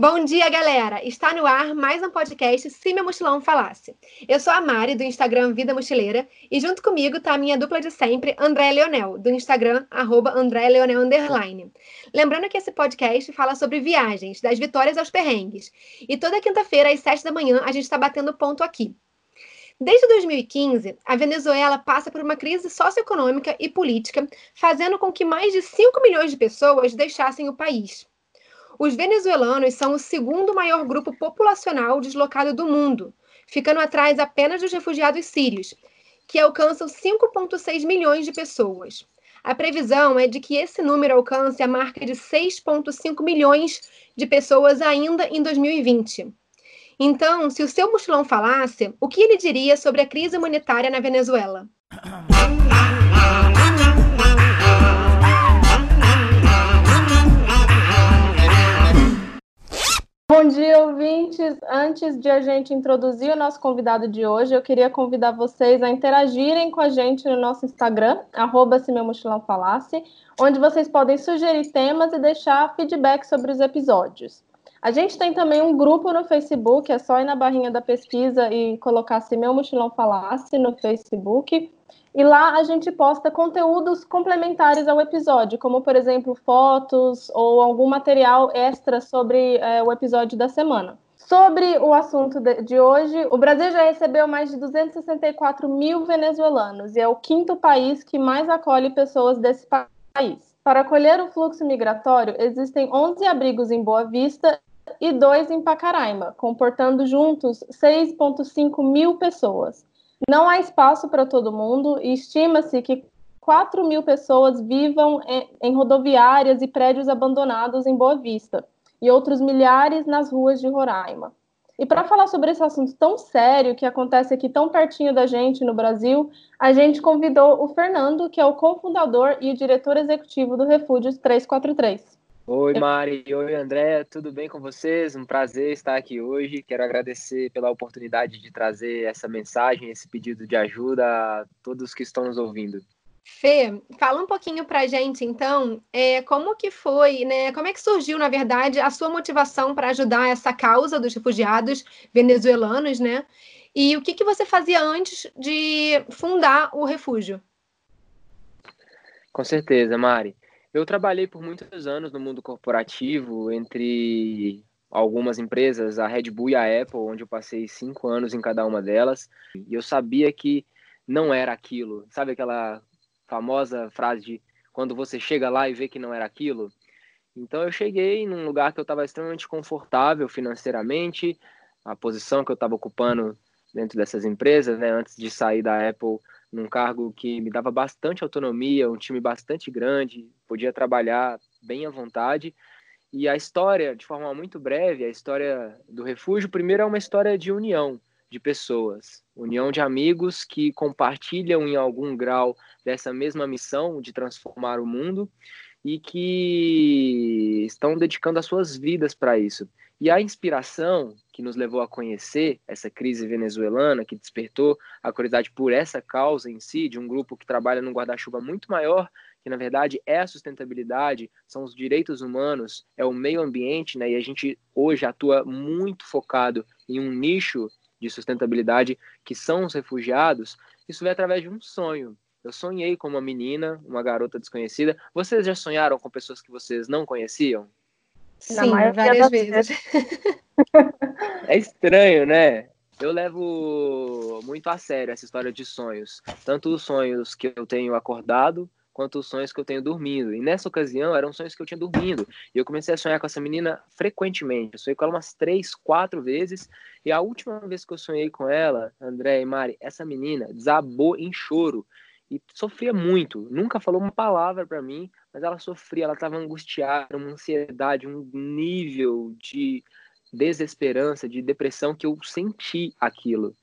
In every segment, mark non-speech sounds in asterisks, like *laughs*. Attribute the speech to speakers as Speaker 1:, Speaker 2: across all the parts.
Speaker 1: Bom dia, galera! Está no ar mais um podcast Se Meu Mochilão Falasse. Eu sou a Mari, do Instagram Vida Mochileira, e junto comigo está a minha dupla de sempre, André Leonel, do Instagram, arroba André Leonel Underline. Lembrando que esse podcast fala sobre viagens, das vitórias aos perrengues. E toda quinta-feira, às sete da manhã, a gente está batendo ponto aqui. Desde 2015, a Venezuela passa por uma crise socioeconômica e política, fazendo com que mais de 5 milhões de pessoas deixassem o país. Os venezuelanos são o segundo maior grupo populacional deslocado do mundo, ficando atrás apenas dos refugiados sírios, que alcançam 5,6 milhões de pessoas. A previsão é de que esse número alcance a marca de 6,5 milhões de pessoas ainda em 2020. Então, se o seu mochilão falasse, o que ele diria sobre a crise humanitária na Venezuela? *clears throat*
Speaker 2: Bom dia, ouvintes. Antes de a gente introduzir o nosso convidado de hoje, eu queria convidar vocês a interagirem com a gente no nosso Instagram, arroba se meu mochilão falasse, onde vocês podem sugerir temas e deixar feedback sobre os episódios. A gente tem também um grupo no Facebook, é só ir na barrinha da pesquisa e colocar se meu mochilão falasse no Facebook. E lá a gente posta conteúdos complementares ao episódio, como, por exemplo, fotos ou algum material extra sobre é, o episódio da semana. Sobre o assunto de hoje, o Brasil já recebeu mais de 264 mil venezuelanos e é o quinto país que mais acolhe pessoas desse país. Para acolher o fluxo migratório, existem 11 abrigos em Boa Vista e dois em Pacaraima, comportando juntos 6,5 mil pessoas. Não há espaço para todo mundo e estima-se que 4 mil pessoas vivam em rodoviárias e prédios abandonados em Boa Vista e outros milhares nas ruas de Roraima. E para falar sobre esse assunto tão sério que acontece aqui tão pertinho da gente no Brasil, a gente convidou o Fernando, que é o cofundador e o diretor executivo do Refúgios 343.
Speaker 3: Oi, Mari. Oi, André. Tudo bem com vocês? Um prazer estar aqui hoje. Quero agradecer pela oportunidade de trazer essa mensagem, esse pedido de ajuda a todos que estão nos ouvindo.
Speaker 1: Fê, fala um pouquinho para a gente, então, é, como que foi, né? Como é que surgiu, na verdade, a sua motivação para ajudar essa causa dos refugiados venezuelanos, né? E o que, que você fazia antes de fundar o refúgio?
Speaker 3: Com certeza, Mari. Eu trabalhei por muitos anos no mundo corporativo, entre algumas empresas, a Red Bull e a Apple, onde eu passei cinco anos em cada uma delas, e eu sabia que não era aquilo. Sabe aquela famosa frase de quando você chega lá e vê que não era aquilo? Então eu cheguei num lugar que eu estava extremamente confortável financeiramente, a posição que eu estava ocupando dentro dessas empresas, né, antes de sair da Apple, num cargo que me dava bastante autonomia, um time bastante grande, podia trabalhar bem à vontade. E a história, de forma muito breve, a história do refúgio, primeiro é uma história de união de pessoas, união de amigos que compartilham em algum grau dessa mesma missão de transformar o mundo e que estão dedicando as suas vidas para isso. E a inspiração que nos levou a conhecer essa crise venezuelana, que despertou a curiosidade por essa causa em si, de um grupo que trabalha num guarda-chuva muito maior, que na verdade é a sustentabilidade, são os direitos humanos, é o meio ambiente, né? E a gente hoje atua muito focado em um nicho de sustentabilidade que são os refugiados. Isso veio através de um sonho. Eu sonhei com uma menina, uma garota desconhecida. Vocês já sonharam com pessoas que vocês não conheciam?
Speaker 1: Sim, várias vezes.
Speaker 3: é estranho, né? Eu levo muito a sério essa história de sonhos. Tanto os sonhos que eu tenho acordado, quanto os sonhos que eu tenho dormindo. E nessa ocasião eram sonhos que eu tinha dormindo. E eu comecei a sonhar com essa menina frequentemente. Eu sonhei com ela umas três, quatro vezes. E a última vez que eu sonhei com ela, André e Mari, essa menina desabou em choro e sofria muito. Nunca falou uma palavra para mim, mas ela sofria, ela estava angustiada, uma ansiedade, um nível de desesperança, de depressão que eu senti aquilo.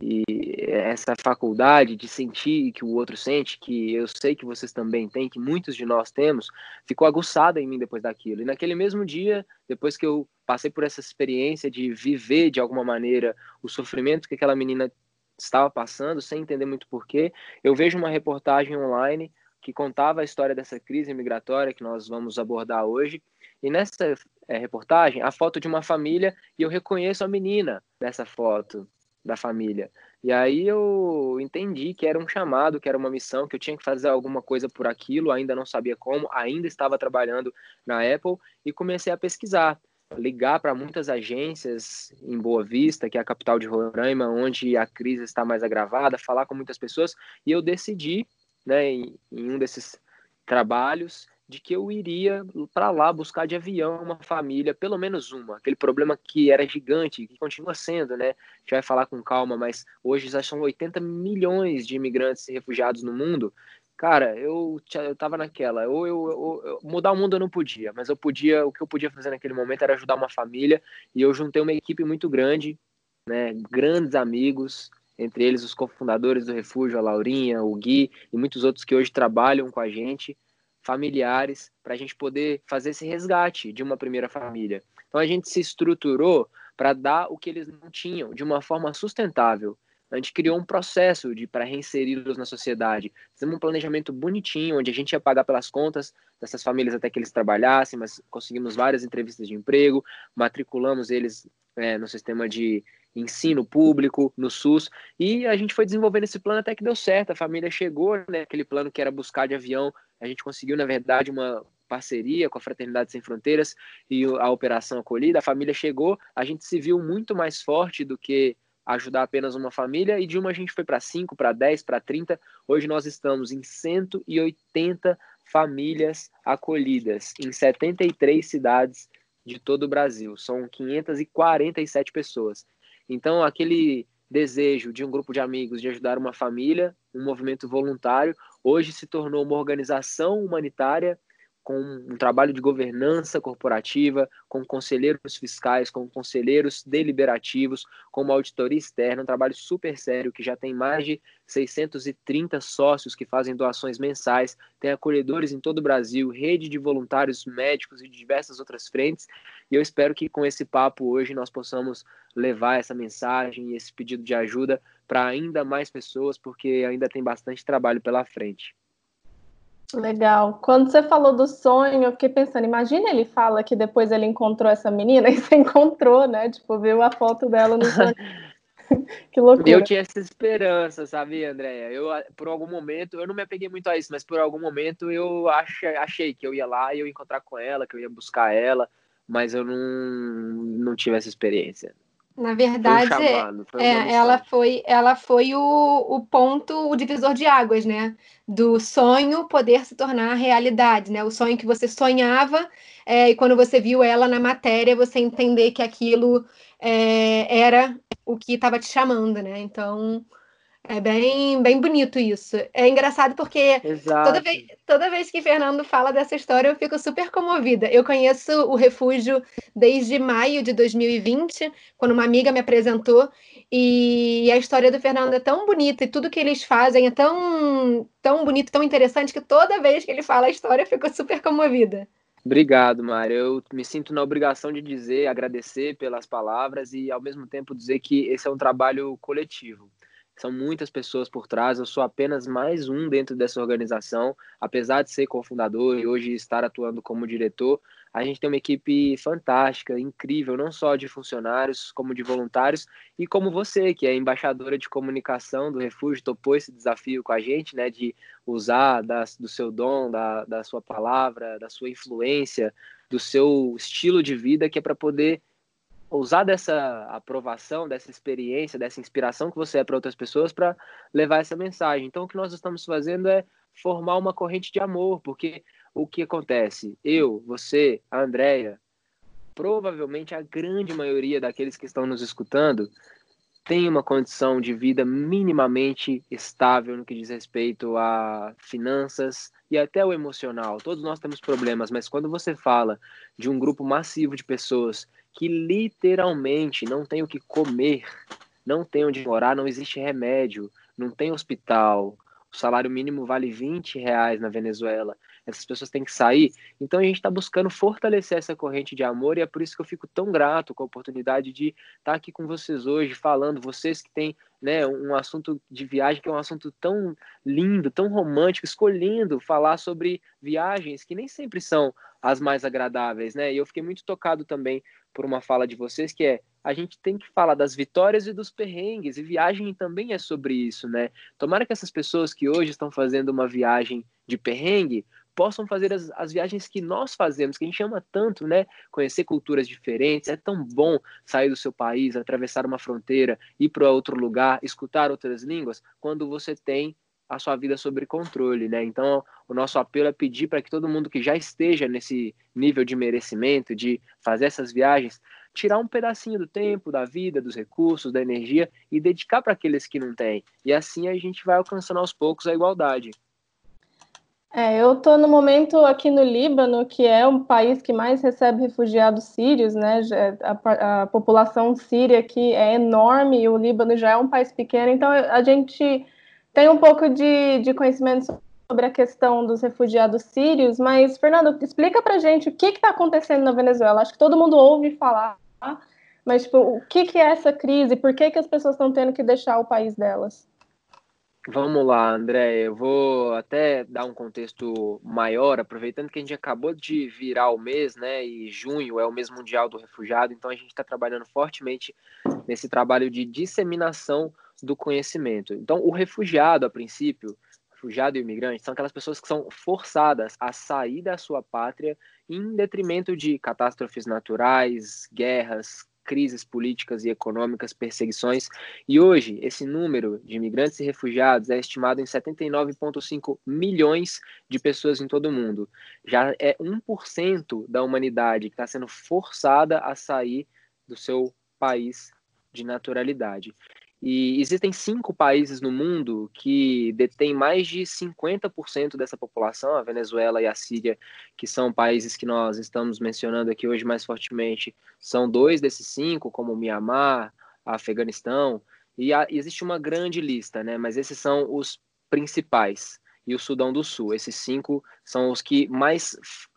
Speaker 3: E essa faculdade de sentir que o outro sente, que eu sei que vocês também têm, que muitos de nós temos, ficou aguçada em mim depois daquilo. E naquele mesmo dia, depois que eu passei por essa experiência de viver de alguma maneira o sofrimento que aquela menina estava passando, sem entender muito porquê, eu vejo uma reportagem online que contava a história dessa crise migratória que nós vamos abordar hoje, E nessa é, reportagem, a foto de uma família e eu reconheço a menina nessa foto da família. E aí eu entendi que era um chamado, que era uma missão, que eu tinha que fazer alguma coisa por aquilo, ainda não sabia como, ainda estava trabalhando na Apple e comecei a pesquisar, ligar para muitas agências em Boa Vista, que é a capital de Roraima, onde a crise está mais agravada, falar com muitas pessoas e eu decidi, né, em, em um desses trabalhos, de que eu iria para lá buscar de avião uma família, pelo menos uma. Aquele problema que era gigante, que continua sendo, né? A gente vai falar com calma, mas hoje já são 80 milhões de imigrantes e refugiados no mundo. Cara, eu, eu tava naquela, ou eu, eu, eu, mudar o mundo eu não podia, mas eu podia, o que eu podia fazer naquele momento era ajudar uma família, e eu juntei uma equipe muito grande, né? Grandes amigos, entre eles os cofundadores do refúgio, a Laurinha, o Gui e muitos outros que hoje trabalham com a gente familiares para a gente poder fazer esse resgate de uma primeira família. Então a gente se estruturou para dar o que eles não tinham de uma forma sustentável. A gente criou um processo de para reinseri-los na sociedade. Fizemos um planejamento bonitinho, onde a gente ia pagar pelas contas dessas famílias até que eles trabalhassem, mas conseguimos várias entrevistas de emprego, matriculamos eles é, no sistema de ensino público, no SUS, e a gente foi desenvolvendo esse plano até que deu certo. A família chegou, né, aquele plano que era buscar de avião, a gente conseguiu, na verdade, uma parceria com a Fraternidade Sem Fronteiras e a Operação Acolhida. A família chegou, a gente se viu muito mais forte do que ajudar apenas uma família, e de uma a gente foi para 5, para 10, para 30. Hoje nós estamos em 180 famílias acolhidas em 73 cidades de todo o Brasil. São 547 pessoas. Então, aquele desejo de um grupo de amigos de ajudar uma família, um movimento voluntário, hoje se tornou uma organização humanitária com um trabalho de governança corporativa, com conselheiros fiscais, com conselheiros deliberativos, com uma auditoria externa, um trabalho super sério que já tem mais de 630 sócios que fazem doações mensais, tem acolhedores em todo o Brasil, rede de voluntários médicos e de diversas outras frentes. E eu espero que com esse papo hoje nós possamos levar essa mensagem e esse pedido de ajuda para ainda mais pessoas, porque ainda tem bastante trabalho pela frente.
Speaker 2: Legal. Quando você falou do sonho, eu fiquei pensando, imagina ele fala que depois ele encontrou essa menina *laughs* e você encontrou, né? Tipo, viu a foto dela no sonho. *laughs* que loucura.
Speaker 3: Eu tinha essa esperança, sabe, Andréia? Eu, por algum momento, eu não me apeguei muito a isso, mas por algum momento eu achei, achei que eu ia lá e eu ia encontrar com ela, que eu ia buscar ela, mas eu não, não tive essa experiência.
Speaker 1: Na verdade, foi chamado, foi é, ela foi, ela foi o, o ponto, o divisor de águas, né? Do sonho poder se tornar realidade, né? O sonho que você sonhava é, e quando você viu ela na matéria, você entender que aquilo é, era o que estava te chamando, né? Então, é bem, bem bonito isso. É engraçado porque toda vez, toda vez que Fernando fala dessa história, eu fico super comovida. Eu conheço o refúgio desde maio de 2020, quando uma amiga me apresentou, e a história do Fernando é tão bonita e tudo que eles fazem é tão, tão bonito, tão interessante, que toda vez que ele fala a história, eu fico super comovida.
Speaker 3: Obrigado, Mário. Eu me sinto na obrigação de dizer, agradecer pelas palavras e, ao mesmo tempo, dizer que esse é um trabalho coletivo. São muitas pessoas por trás, eu sou apenas mais um dentro dessa organização. Apesar de ser cofundador e hoje estar atuando como diretor, a gente tem uma equipe fantástica, incrível, não só de funcionários, como de voluntários, e como você, que é embaixadora de comunicação do Refúgio, topou esse desafio com a gente, né, de usar da, do seu dom, da, da sua palavra, da sua influência, do seu estilo de vida, que é para poder usar dessa aprovação, dessa experiência, dessa inspiração que você é para outras pessoas para levar essa mensagem. Então, o que nós estamos fazendo é formar uma corrente de amor, porque o que acontece? Eu, você, a Andrea, provavelmente a grande maioria daqueles que estão nos escutando tem uma condição de vida minimamente estável no que diz respeito a finanças e até o emocional. Todos nós temos problemas, mas quando você fala de um grupo massivo de pessoas que literalmente não tem o que comer, não tem onde morar, não existe remédio, não tem hospital, o salário mínimo vale 20 reais na Venezuela. Essas pessoas têm que sair. Então a gente está buscando fortalecer essa corrente de amor e é por isso que eu fico tão grato com a oportunidade de estar tá aqui com vocês hoje, falando, vocês que têm né, um assunto de viagem que é um assunto tão lindo, tão romântico, escolhendo falar sobre viagens que nem sempre são as mais agradáveis, né? E eu fiquei muito tocado também por uma fala de vocês que é a gente tem que falar das vitórias e dos perrengues, e viagem também é sobre isso, né? Tomara que essas pessoas que hoje estão fazendo uma viagem de perrengue possam fazer as, as viagens que nós fazemos, que a gente ama tanto, né? Conhecer culturas diferentes, é tão bom sair do seu país, atravessar uma fronteira, ir para outro lugar, escutar outras línguas, quando você tem a sua vida sob controle, né? Então, o nosso apelo é pedir para que todo mundo que já esteja nesse nível de merecimento, de fazer essas viagens, tirar um pedacinho do tempo, da vida, dos recursos, da energia e dedicar para aqueles que não têm. E assim a gente vai alcançando aos poucos a igualdade.
Speaker 2: É, eu estou no momento aqui no Líbano, que é um país que mais recebe refugiados sírios, né? A, a população síria aqui é enorme e o Líbano já é um país pequeno, então a gente tem um pouco de, de conhecimento sobre a questão dos refugiados sírios, mas, Fernando, explica pra gente o que está acontecendo na Venezuela. Acho que todo mundo ouve falar, mas tipo, o que, que é essa crise? Por que, que as pessoas estão tendo que deixar o país delas?
Speaker 3: Vamos lá, André. Eu vou até dar um contexto maior, aproveitando que a gente acabou de virar o mês, né? E junho é o mês mundial do refugiado, então a gente está trabalhando fortemente nesse trabalho de disseminação do conhecimento. Então, o refugiado, a princípio, refugiado e imigrante, são aquelas pessoas que são forçadas a sair da sua pátria em detrimento de catástrofes naturais, guerras, crises políticas e econômicas, perseguições. E hoje, esse número de imigrantes e refugiados é estimado em 79,5 milhões de pessoas em todo o mundo. Já é 1% da humanidade que está sendo forçada a sair do seu país de naturalidade. E existem cinco países no mundo que detêm mais de 50% dessa população, a Venezuela e a Síria, que são países que nós estamos mencionando aqui hoje mais fortemente, são dois desses cinco, como o Mianmar, Afeganistão, e há, existe uma grande lista, né? Mas esses são os principais e o Sudão do Sul. Esses cinco são os que mais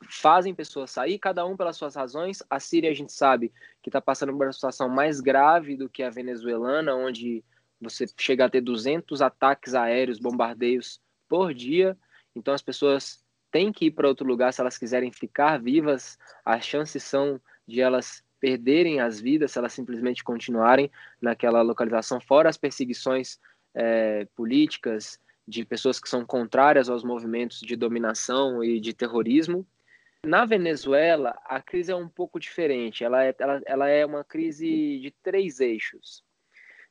Speaker 3: fazem pessoas sair, cada um pelas suas razões. A Síria, a gente sabe que está passando por uma situação mais grave do que a venezuelana, onde você chega a ter 200 ataques aéreos, bombardeios por dia. Então, as pessoas têm que ir para outro lugar se elas quiserem ficar vivas. As chances são de elas perderem as vidas se elas simplesmente continuarem naquela localização, fora as perseguições é, políticas de pessoas que são contrárias aos movimentos de dominação e de terrorismo. Na Venezuela, a crise é um pouco diferente. Ela é, ela, ela é uma crise de três eixos.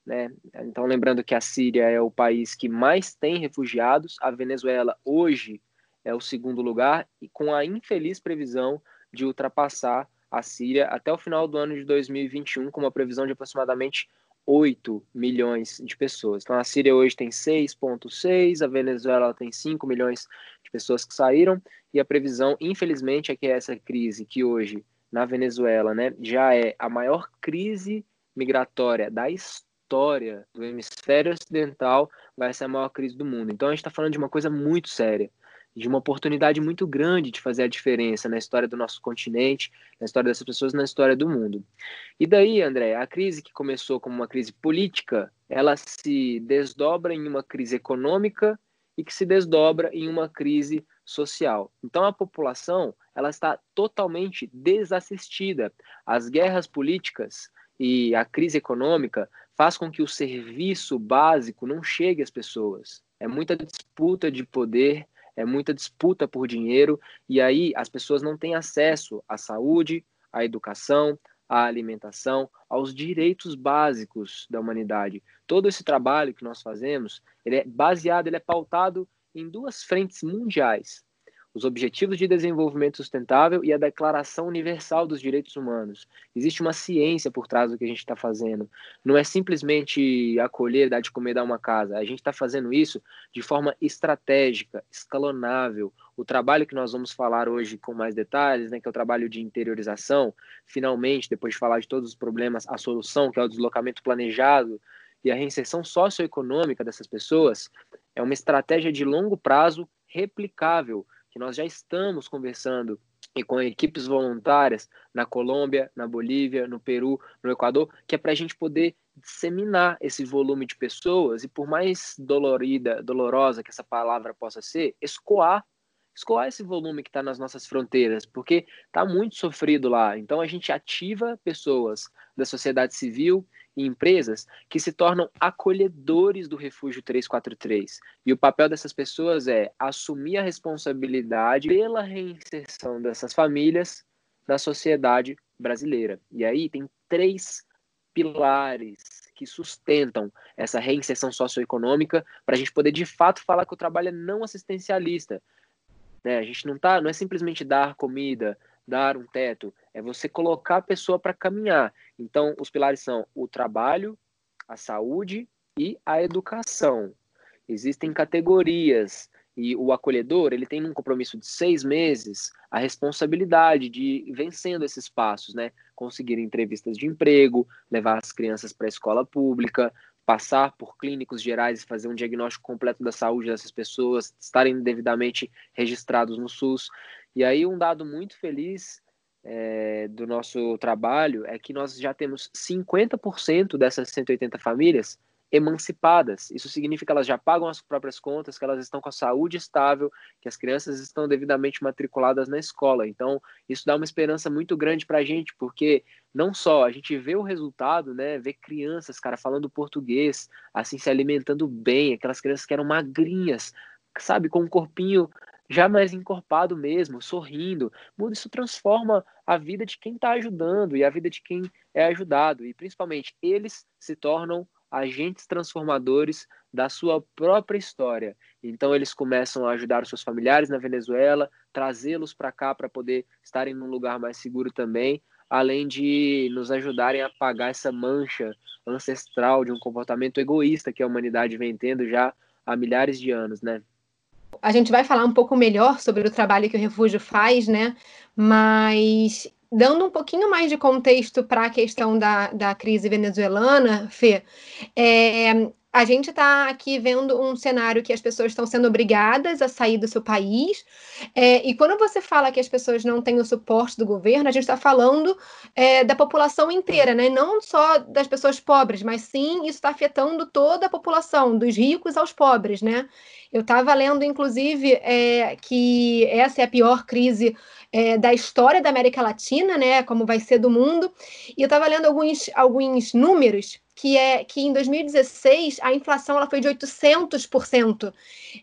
Speaker 3: Né? Então, lembrando que a Síria é o país que mais tem refugiados, a Venezuela hoje é o segundo lugar, e com a infeliz previsão de ultrapassar a Síria até o final do ano de 2021, com uma previsão de aproximadamente 8 milhões de pessoas. Então a Síria hoje tem 6,6, a Venezuela tem 5 milhões de pessoas que saíram, e a previsão, infelizmente, é que essa crise que hoje na Venezuela né, já é a maior crise migratória da história do hemisfério ocidental, vai ser a maior crise do mundo. Então a gente está falando de uma coisa muito séria de uma oportunidade muito grande de fazer a diferença na história do nosso continente, na história dessas pessoas, na história do mundo. E daí, André, a crise que começou como uma crise política, ela se desdobra em uma crise econômica e que se desdobra em uma crise social. Então a população, ela está totalmente desassistida. As guerras políticas e a crise econômica faz com que o serviço básico não chegue às pessoas. É muita disputa de poder, é muita disputa por dinheiro, e aí as pessoas não têm acesso à saúde, à educação, à alimentação, aos direitos básicos da humanidade. Todo esse trabalho que nós fazemos, ele é baseado, ele é pautado em duas frentes mundiais os Objetivos de Desenvolvimento Sustentável e a Declaração Universal dos Direitos Humanos. Existe uma ciência por trás do que a gente está fazendo. Não é simplesmente acolher, dar de comer, dar uma casa. A gente está fazendo isso de forma estratégica, escalonável. O trabalho que nós vamos falar hoje com mais detalhes, né, que é o trabalho de interiorização, finalmente, depois de falar de todos os problemas, a solução, que é o deslocamento planejado e a reinserção socioeconômica dessas pessoas, é uma estratégia de longo prazo replicável que nós já estamos conversando e com equipes voluntárias na Colômbia, na Bolívia, no Peru, no Equador, que é para a gente poder disseminar esse volume de pessoas e por mais dolorida, dolorosa que essa palavra possa ser, escoar, escoar esse volume que está nas nossas fronteiras, porque está muito sofrido lá. Então a gente ativa pessoas da sociedade civil e empresas que se tornam acolhedores do Refúgio 343. E o papel dessas pessoas é assumir a responsabilidade pela reinserção dessas famílias na sociedade brasileira. E aí tem três pilares que sustentam essa reinserção socioeconômica para a gente poder de fato falar que o trabalho é não assistencialista. Né? A gente não tá, não é simplesmente dar comida, dar um teto, é você colocar a pessoa para caminhar. Então, os pilares são o trabalho, a saúde e a educação. Existem categorias e o acolhedor ele tem um compromisso de seis meses a responsabilidade de vencendo esses passos, né? Conseguir entrevistas de emprego, levar as crianças para a escola pública, passar por clínicos gerais e fazer um diagnóstico completo da saúde dessas pessoas, estarem devidamente registrados no SUS. E aí um dado muito feliz é, do nosso trabalho é que nós já temos 50% dessas 180 famílias emancipadas. Isso significa que elas já pagam as próprias contas, que elas estão com a saúde estável, que as crianças estão devidamente matriculadas na escola. Então, isso dá uma esperança muito grande para a gente, porque não só a gente vê o resultado, né, vê crianças, cara, falando português, assim, se alimentando bem, aquelas crianças que eram magrinhas, sabe, com um corpinho já mais encorpado mesmo, sorrindo. Isso transforma a vida de quem está ajudando e a vida de quem é ajudado. E principalmente eles se tornam agentes transformadores da sua própria história. Então eles começam a ajudar os seus familiares na Venezuela, trazê-los para cá para poder estarem num lugar mais seguro também, além de nos ajudarem a apagar essa mancha ancestral de um comportamento egoísta que a humanidade vem tendo já há milhares de anos, né?
Speaker 1: A gente vai falar um pouco melhor sobre o trabalho que o refúgio faz, né? Mas dando um pouquinho mais de contexto para a questão da, da crise venezuelana, Fê, é, a gente está aqui vendo um cenário que as pessoas estão sendo obrigadas a sair do seu país, é, e quando você fala que as pessoas não têm o suporte do governo, a gente está falando é, da população inteira, né? não só das pessoas pobres, mas sim isso está afetando toda a população, dos ricos aos pobres. Né? Eu estava lendo, inclusive, é, que essa é a pior crise é, da história da América Latina, né, como vai ser do mundo, e eu estava lendo alguns, alguns números que é que em 2016 a inflação ela foi de 800%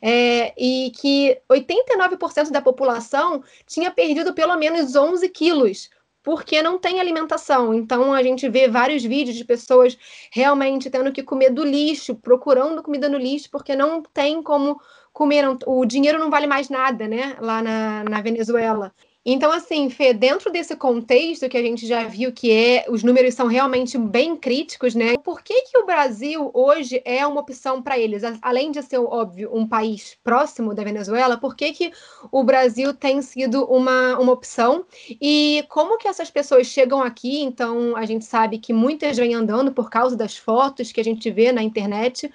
Speaker 1: é, e que 89% da população tinha perdido pelo menos 11 quilos porque não tem alimentação. Então a gente vê vários vídeos de pessoas realmente tendo que comer do lixo, procurando comida no lixo, porque não tem como comer. O dinheiro não vale mais nada, né? Lá na, na Venezuela. Então, assim, Fê, dentro desse contexto que a gente já viu que é, os números são realmente bem críticos, né? Por que, que o Brasil hoje é uma opção para eles? Além de ser, óbvio, um país próximo da Venezuela, por que, que o Brasil tem sido uma, uma opção? E como que essas pessoas chegam aqui? Então, a gente sabe que muitas vêm andando por causa das fotos que a gente vê na internet.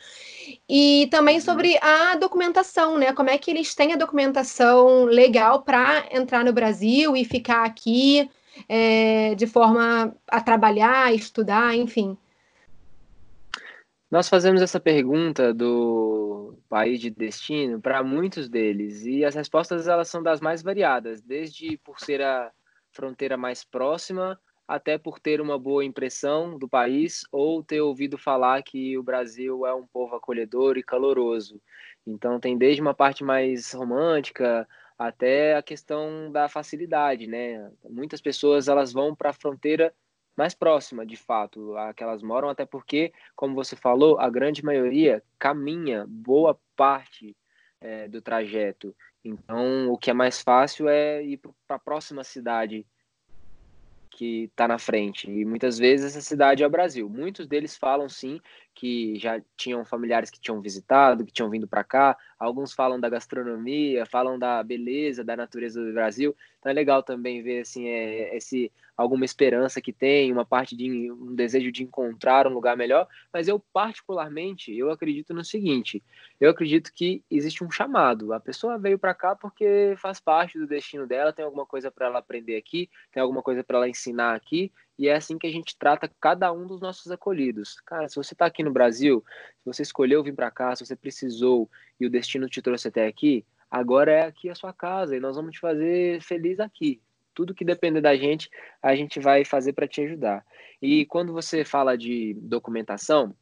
Speaker 1: E também uhum. sobre a documentação, né? Como é que eles têm a documentação legal para entrar no Brasil e ficar aqui é, de forma a trabalhar, estudar, enfim.
Speaker 3: Nós fazemos essa pergunta do país de destino para muitos deles e as respostas elas são das mais variadas, desde por ser a fronteira mais próxima até por ter uma boa impressão do país ou ter ouvido falar que o Brasil é um povo acolhedor e caloroso. Então tem desde uma parte mais romântica até a questão da facilidade, né? Muitas pessoas elas vão para a fronteira mais próxima, de fato, a que elas moram, até porque, como você falou, a grande maioria caminha boa parte é, do trajeto. Então, o que é mais fácil é ir para a próxima cidade que está na frente. E muitas vezes essa cidade é o Brasil. Muitos deles falam sim que já tinham familiares que tinham visitado, que tinham vindo para cá. Alguns falam da gastronomia, falam da beleza, da natureza do Brasil. Então é legal também ver assim é, esse alguma esperança que tem, uma parte de um desejo de encontrar um lugar melhor. Mas eu particularmente eu acredito no seguinte: eu acredito que existe um chamado. A pessoa veio para cá porque faz parte do destino dela, tem alguma coisa para ela aprender aqui, tem alguma coisa para ela ensinar aqui e é assim que a gente trata cada um dos nossos acolhidos. Cara, se você está aqui no Brasil, se você escolheu vir para cá, se você precisou e o destino te trouxe até aqui, agora é aqui a sua casa e nós vamos te fazer feliz aqui. Tudo que depender da gente, a gente vai fazer para te ajudar. E quando você fala de documentação,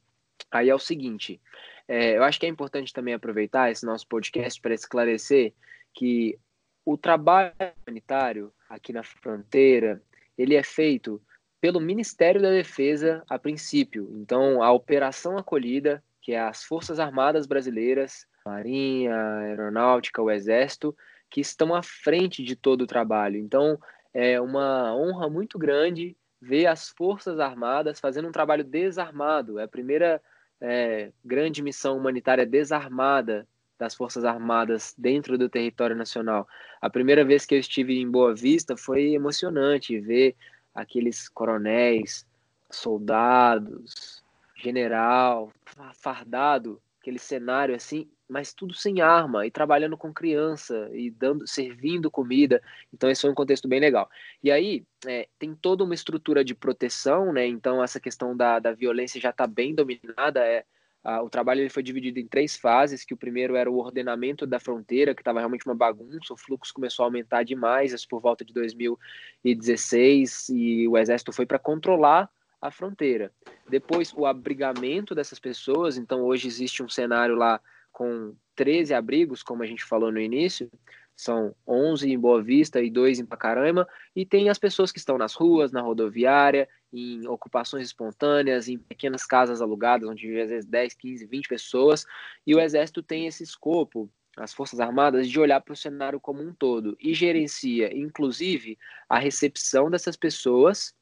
Speaker 3: aí é o seguinte: é, eu acho que é importante também aproveitar esse nosso podcast para esclarecer que o trabalho humanitário aqui na fronteira ele é feito pelo Ministério da Defesa a princípio. Então, a Operação Acolhida, que é as Forças Armadas Brasileiras, Marinha, Aeronáutica, o Exército, que estão à frente de todo o trabalho. Então, é uma honra muito grande ver as Forças Armadas fazendo um trabalho desarmado. É a primeira é, grande missão humanitária desarmada das Forças Armadas dentro do território nacional. A primeira vez que eu estive em Boa Vista foi emocionante ver aqueles coronéis, soldados, general, fardado, aquele cenário assim, mas tudo sem arma e trabalhando com criança e dando, servindo comida. Então esse foi um contexto bem legal. E aí é, tem toda uma estrutura de proteção, né? Então essa questão da, da violência já está bem dominada. É, ah, o trabalho ele foi dividido em três fases, que o primeiro era o ordenamento da fronteira, que estava realmente uma bagunça, o fluxo começou a aumentar demais, isso por volta de 2016, e o exército foi para controlar a fronteira. Depois, o abrigamento dessas pessoas, então hoje existe um cenário lá com 13 abrigos, como a gente falou no início, são 11 em Boa Vista e 2 em Pacaraima, e tem as pessoas que estão nas ruas, na rodoviária, em ocupações espontâneas, em pequenas casas alugadas, onde vive às vezes 10, 15, 20 pessoas, e o Exército tem esse escopo, as Forças Armadas, de olhar para o cenário como um todo e gerencia, inclusive, a recepção dessas pessoas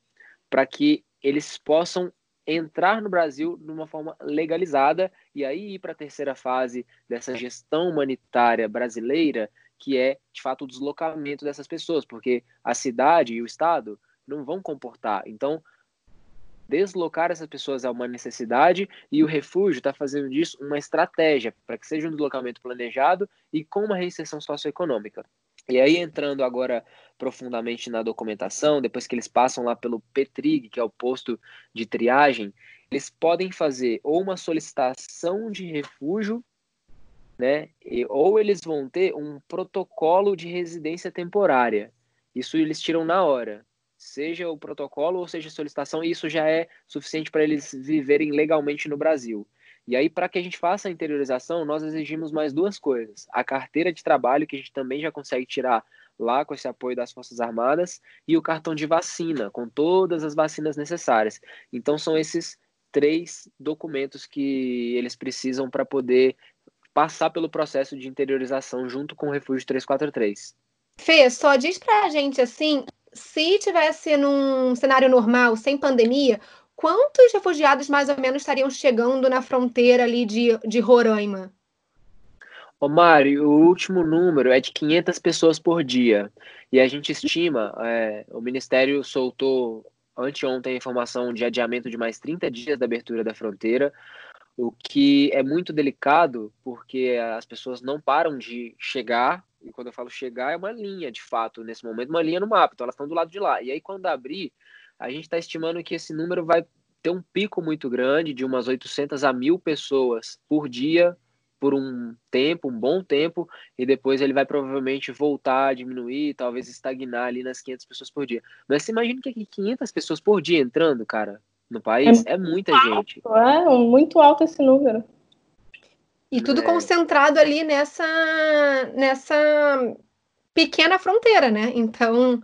Speaker 3: para que eles possam entrar no Brasil de uma forma legalizada e aí ir para a terceira fase dessa gestão humanitária brasileira, que é, de fato, o deslocamento dessas pessoas, porque a cidade e o Estado não vão comportar. Então, deslocar essas pessoas é uma necessidade e o refúgio está fazendo disso uma estratégia para que seja um deslocamento planejado e com uma reinserção socioeconômica. E aí, entrando agora profundamente na documentação, depois que eles passam lá pelo PETRIG, que é o posto de triagem, eles podem fazer ou uma solicitação de refúgio né? E, ou eles vão ter um protocolo de residência temporária. Isso eles tiram na hora. Seja o protocolo ou seja a solicitação, isso já é suficiente para eles viverem legalmente no Brasil. E aí, para que a gente faça a interiorização, nós exigimos mais duas coisas: a carteira de trabalho, que a gente também já consegue tirar lá com esse apoio das Forças Armadas, e o cartão de vacina, com todas as vacinas necessárias. Então, são esses três documentos que eles precisam para poder passar pelo processo de interiorização junto com o Refúgio 343.
Speaker 1: Fê, só diz pra gente assim, se tivesse num cenário normal, sem pandemia, quantos refugiados mais ou menos estariam chegando na fronteira ali de, de Roraima?
Speaker 3: Ô Mário, o último número é de 500 pessoas por dia. E a gente estima, é, o Ministério soltou anteontem a informação de adiamento de mais 30 dias da abertura da fronteira o que é muito delicado porque as pessoas não param de chegar, e quando eu falo chegar é uma linha de fato, nesse momento, uma linha no mapa, então elas estão do lado de lá. E aí quando abrir, a gente está estimando que esse número vai ter um pico muito grande, de umas 800 a mil pessoas por dia, por um tempo, um bom tempo, e depois ele vai provavelmente voltar a diminuir, talvez estagnar ali nas 500 pessoas por dia. Mas você imagina que aqui 500 pessoas por dia entrando, cara, no país é, é muita alto, gente.
Speaker 2: É muito alto esse número.
Speaker 1: E tudo é. concentrado ali nessa, nessa pequena fronteira, né? Então,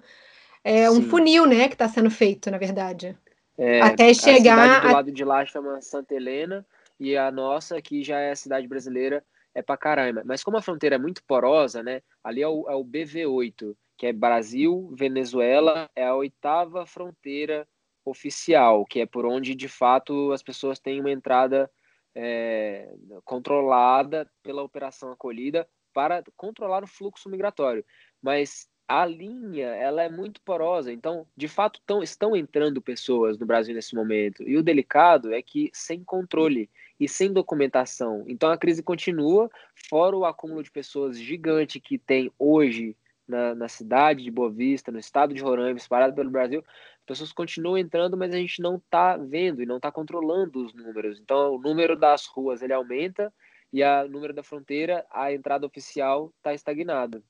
Speaker 1: é um Sim. funil, né, que está sendo feito, na verdade.
Speaker 3: É, Até chegar. A do lado de lá chama Santa Helena, e a nossa aqui já é a cidade brasileira, é Pacaraima. Mas como a fronteira é muito porosa, né? Ali é o, é o BV8, que é Brasil, Venezuela, é a oitava fronteira oficial, que é por onde de fato as pessoas têm uma entrada é, controlada pela Operação Acolhida para controlar o fluxo migratório. Mas a linha ela é muito porosa, então de fato tão, estão entrando pessoas no Brasil nesse momento. E o delicado é que sem controle e sem documentação. Então a crise continua, fora o acúmulo de pessoas gigante que tem hoje na, na cidade de Boa Vista, no estado de Roraima, espalhado pelo Brasil, pessoas continuam entrando, mas a gente não está vendo e não está controlando os números. Então o número das ruas ele aumenta e o número da fronteira, a entrada oficial está estagnada.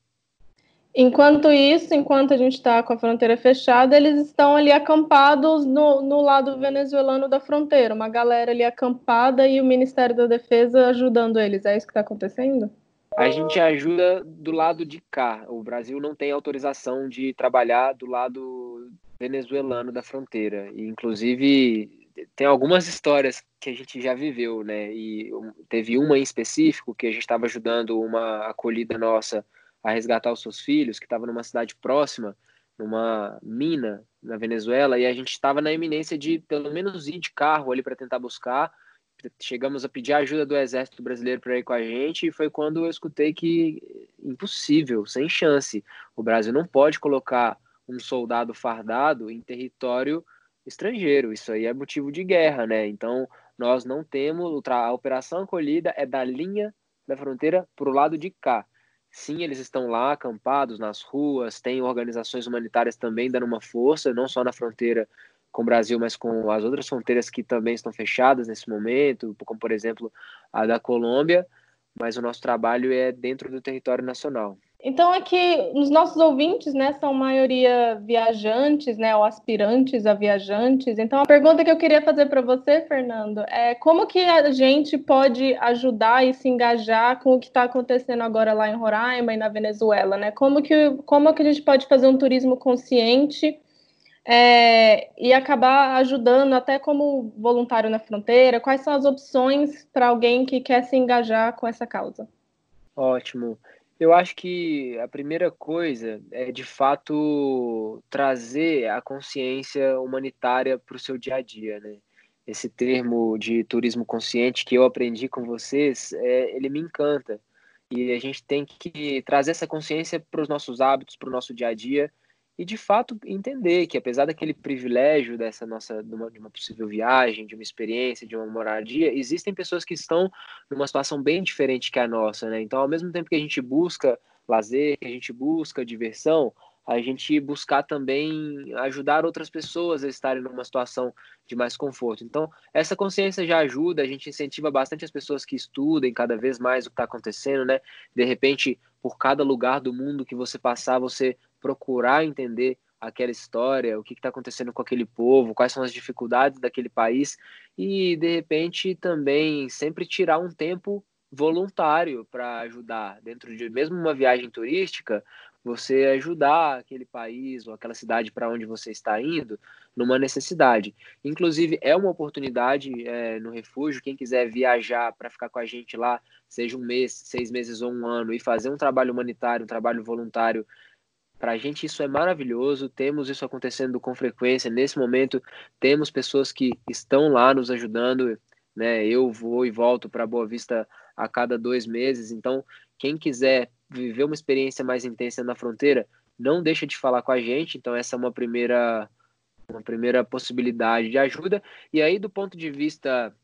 Speaker 2: Enquanto isso, enquanto a gente está com a fronteira fechada, eles estão ali acampados no, no lado venezuelano da fronteira, uma galera ali acampada e o Ministério da Defesa ajudando eles. É isso que está acontecendo?
Speaker 3: A gente ajuda do lado de cá. O Brasil não tem autorização de trabalhar do lado venezuelano da fronteira. E, inclusive, tem algumas histórias que a gente já viveu, né? E teve uma em específico que a gente estava ajudando uma acolhida nossa a resgatar os seus filhos, que estava numa cidade próxima, numa mina na Venezuela, e a gente estava na iminência de pelo menos ir de carro ali para tentar buscar. Chegamos a pedir ajuda do exército brasileiro para ir com a gente, e foi quando eu escutei que impossível, sem chance. O Brasil não pode colocar um soldado fardado em território estrangeiro. Isso aí é motivo de guerra, né? Então, nós não temos. A operação acolhida é da linha da fronteira para o lado de cá. Sim, eles estão lá acampados nas ruas, tem organizações humanitárias também dando uma força, não só na fronteira com o Brasil, mas com as outras fronteiras que também estão fechadas nesse momento, como por exemplo a da Colômbia, mas o nosso trabalho é dentro do território nacional.
Speaker 2: Então, aqui, os nossos ouvintes, né, são maioria viajantes, né, ou aspirantes a viajantes. Então, a pergunta que eu queria fazer para você, Fernando, é como que a gente pode ajudar e se engajar com o que está acontecendo agora lá em Roraima e na Venezuela, né? Como que, como que a gente pode fazer um turismo consciente é, e acabar ajudando até como voluntário na fronteira? Quais são as opções para alguém que quer se engajar com essa causa?
Speaker 3: Ótimo. Eu acho que a primeira coisa é, de fato, trazer a consciência humanitária para o seu dia a dia, né? Esse termo de turismo consciente que eu aprendi com vocês, é, ele me encanta. E a gente tem que trazer essa consciência para os nossos hábitos, para o nosso dia a dia, e de fato entender que apesar daquele privilégio dessa nossa de uma, de uma, possível viagem, de uma experiência, de uma moradia, existem pessoas que estão numa situação bem diferente que a nossa, né? Então, ao mesmo tempo que a gente busca lazer, que a gente busca diversão, a gente buscar também ajudar outras pessoas a estarem numa situação de mais conforto. Então, essa consciência já ajuda, a gente incentiva bastante as pessoas que estudem cada vez mais o que está acontecendo, né? De repente, por cada lugar do mundo que você passar, você procurar entender aquela história, o que está acontecendo com aquele povo, quais são as dificuldades daquele país e de repente também sempre tirar um tempo voluntário para ajudar dentro de mesmo uma viagem turística você ajudar aquele país ou aquela cidade para onde você está indo numa necessidade. Inclusive, é uma oportunidade é, no refúgio, quem quiser viajar para ficar com a gente lá, seja um mês, seis meses ou um ano, e fazer um trabalho humanitário, um trabalho voluntário para a gente isso é maravilhoso, temos isso acontecendo com frequência. Nesse momento, temos pessoas que estão lá nos ajudando. Né? Eu vou e volto para Boa Vista a cada dois meses. Então, quem quiser viver uma experiência mais intensa na fronteira, não deixa de falar com a gente. Então, essa é uma primeira, uma primeira possibilidade de ajuda. E aí, do ponto de vista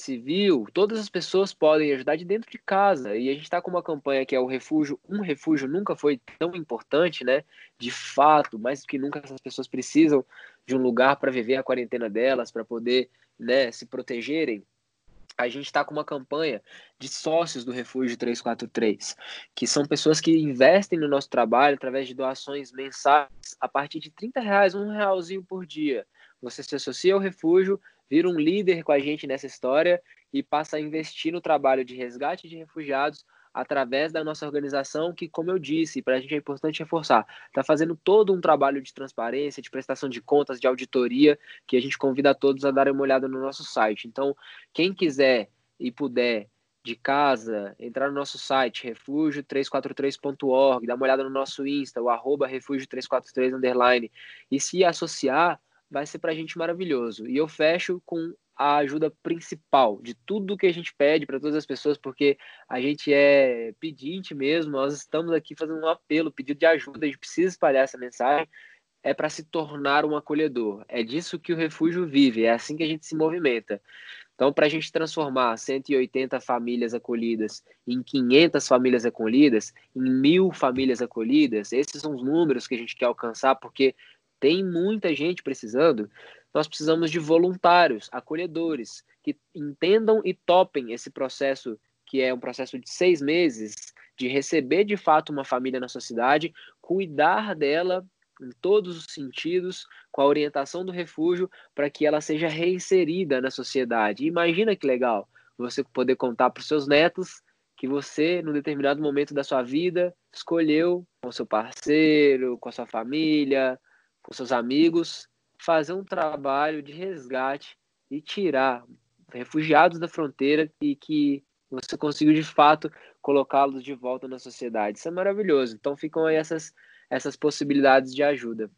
Speaker 3: civil, todas as pessoas podem ajudar de dentro de casa. E a gente está com uma campanha que é o refúgio. Um refúgio nunca foi tão importante, né? De fato, mais do que nunca essas pessoas precisam de um lugar para viver a quarentena delas, para poder né, se protegerem. A gente está com uma campanha de sócios do Refúgio 343, que são pessoas que investem no nosso trabalho através de doações mensais a partir de 30 reais, um realzinho por dia. Você se associa ao refúgio, vira um líder com a gente nessa história e passa a investir no trabalho de resgate de refugiados através da nossa organização, que, como eu disse, para a gente é importante reforçar, está fazendo todo um trabalho de transparência, de prestação de contas, de auditoria, que a gente convida a todos a darem uma olhada no nosso site. Então, quem quiser e puder de casa, entrar no nosso site, refúgio343.org, dar uma olhada no nosso Insta, o arroba refúgio343 underline, e se associar, vai ser para a gente maravilhoso. E eu fecho com a ajuda principal de tudo que a gente pede para todas as pessoas, porque a gente é pedinte mesmo, nós estamos aqui fazendo um apelo, pedido de ajuda, a gente precisa espalhar essa mensagem, é para se tornar um acolhedor. É disso que o refúgio vive, é assim que a gente se movimenta. Então, para a gente transformar 180 famílias acolhidas em 500 famílias acolhidas, em mil famílias acolhidas, esses são os números que a gente quer alcançar, porque tem muita gente precisando nós precisamos de voluntários, acolhedores, que entendam e topem esse processo, que é um processo de seis meses, de receber de fato uma família na sociedade, cuidar dela em todos os sentidos, com a orientação do refúgio, para que ela seja reinserida na sociedade. Imagina que legal você poder contar para os seus netos que você, num determinado momento da sua vida, escolheu com seu parceiro, com a sua família, com seus amigos, fazer um trabalho de resgate e tirar refugiados da fronteira e que você conseguiu de fato colocá-los de volta na sociedade. Isso é maravilhoso. Então ficam aí essas, essas possibilidades de ajuda.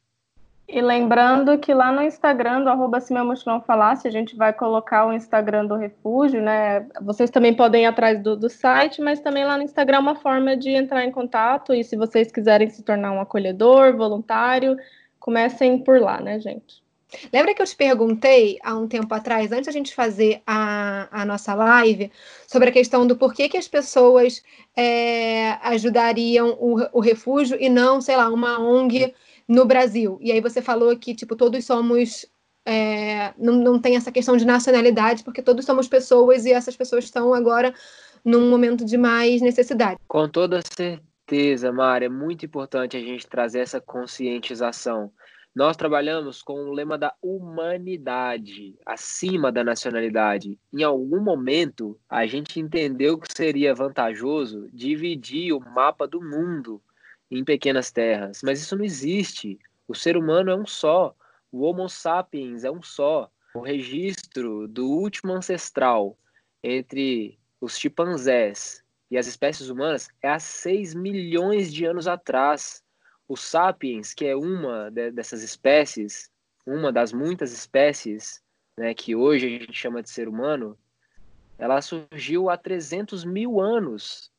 Speaker 2: E lembrando que lá no Instagram do arroba se meu mochilão falasse, a gente vai colocar o Instagram do refúgio, né? Vocês também podem ir atrás do, do site, mas também lá no Instagram é uma forma de entrar em contato. E se vocês quiserem se tornar um acolhedor, voluntário, Comecem por lá, né, gente?
Speaker 1: Lembra que eu te perguntei há um tempo atrás, antes da gente fazer a, a nossa live, sobre a questão do porquê que as pessoas é, ajudariam o, o refúgio e não, sei lá, uma ONG no Brasil? E aí você falou que, tipo, todos somos é, não, não tem essa questão de nacionalidade, porque todos somos pessoas e essas pessoas estão agora num momento de mais necessidade.
Speaker 3: Com toda certeza certeza, Mari, é muito importante a gente trazer essa conscientização. Nós trabalhamos com o lema da humanidade, acima da nacionalidade. Em algum momento, a gente entendeu que seria vantajoso dividir o mapa do mundo em pequenas terras, mas isso não existe. O ser humano é um só, o Homo sapiens é um só. O registro do último ancestral entre os chimpanzés e as espécies humanas é há 6 milhões de anos atrás. O sapiens, que é uma de, dessas espécies, uma das muitas espécies né, que hoje a gente chama de ser humano, ela surgiu há 300 mil anos.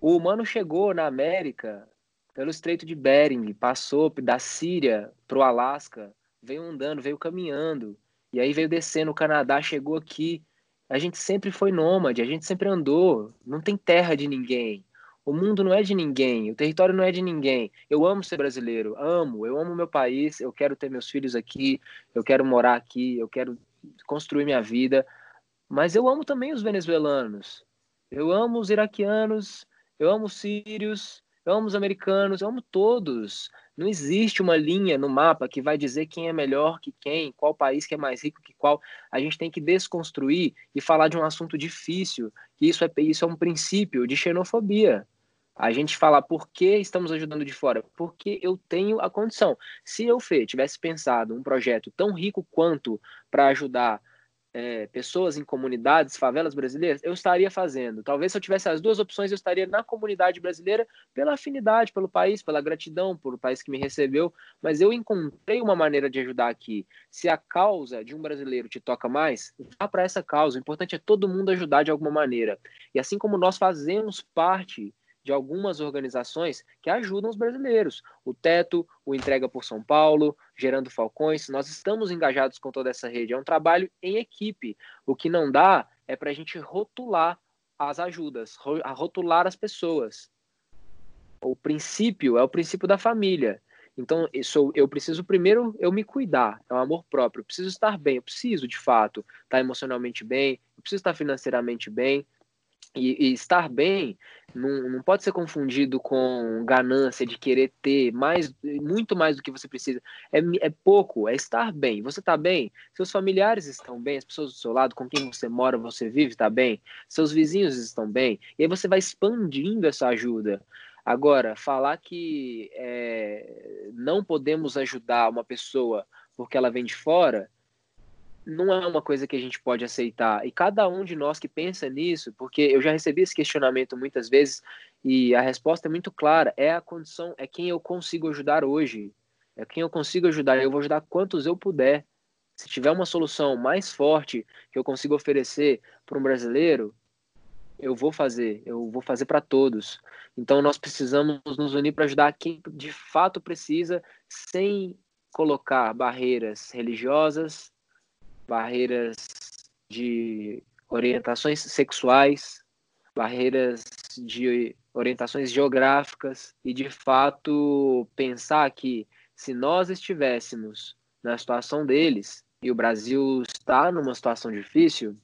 Speaker 3: O humano chegou na América pelo Estreito de Bering, passou da Síria para o Alasca, veio andando, veio caminhando, e aí veio descendo o Canadá, chegou aqui a gente sempre foi nômade, a gente sempre andou. Não tem terra de ninguém. O mundo não é de ninguém, o território não é de ninguém. Eu amo ser brasileiro, amo, eu amo meu país, eu quero ter meus filhos aqui, eu quero morar aqui, eu quero construir minha vida. Mas eu amo também os venezuelanos, eu amo os iraquianos, eu amo os sírios, eu amo os americanos, eu amo todos. Não existe uma linha no mapa que vai dizer quem é melhor que quem, qual país que é mais rico que qual. A gente tem que desconstruir e falar de um assunto difícil, que isso é, isso é um princípio de xenofobia. A gente falar por que estamos ajudando de fora? Porque eu tenho a condição. Se eu, Fê, tivesse pensado um projeto tão rico quanto para ajudar é, pessoas em comunidades, favelas brasileiras, eu estaria fazendo. Talvez se eu tivesse as duas opções, eu estaria na comunidade brasileira pela afinidade, pelo país, pela gratidão por o país que me recebeu, mas eu encontrei uma maneira de ajudar aqui. Se a causa de um brasileiro te toca mais, vá para essa causa. O importante é todo mundo ajudar de alguma maneira. E assim como nós fazemos parte de algumas organizações que ajudam os brasileiros. O Teto, o Entrega por São Paulo, Gerando Falcões, nós estamos engajados com toda essa rede. É um trabalho em equipe. O que não dá é para a gente rotular as ajudas, rotular as pessoas. O princípio é o princípio da família. Então, isso, eu preciso primeiro eu me cuidar, é um amor próprio. Eu preciso estar bem, eu preciso de fato estar emocionalmente bem, eu preciso estar financeiramente bem, e, e, estar bem não, não pode ser confundido com ganância de querer ter mais, muito mais do que você precisa. É, é pouco, é estar bem. Você está bem, seus familiares estão bem, as pessoas do seu lado, com quem você mora, você vive, está bem, seus vizinhos estão bem, e aí você vai expandindo essa ajuda. Agora, falar que é, não podemos ajudar uma pessoa porque ela vem de fora não é uma coisa que a gente pode aceitar. E cada um de nós que pensa nisso, porque eu já recebi esse questionamento muitas vezes e a resposta é muito clara: é a condição, é quem eu consigo ajudar hoje, é quem eu consigo ajudar. Eu vou ajudar quantos eu puder. Se tiver uma solução mais forte que eu consiga oferecer para um brasileiro, eu vou fazer, eu vou fazer para todos. Então nós precisamos nos unir para ajudar quem de fato precisa, sem colocar barreiras religiosas, barreiras de orientações sexuais, barreiras de orientações geográficas e de fato pensar que se nós estivéssemos na situação deles e o Brasil está numa situação difícil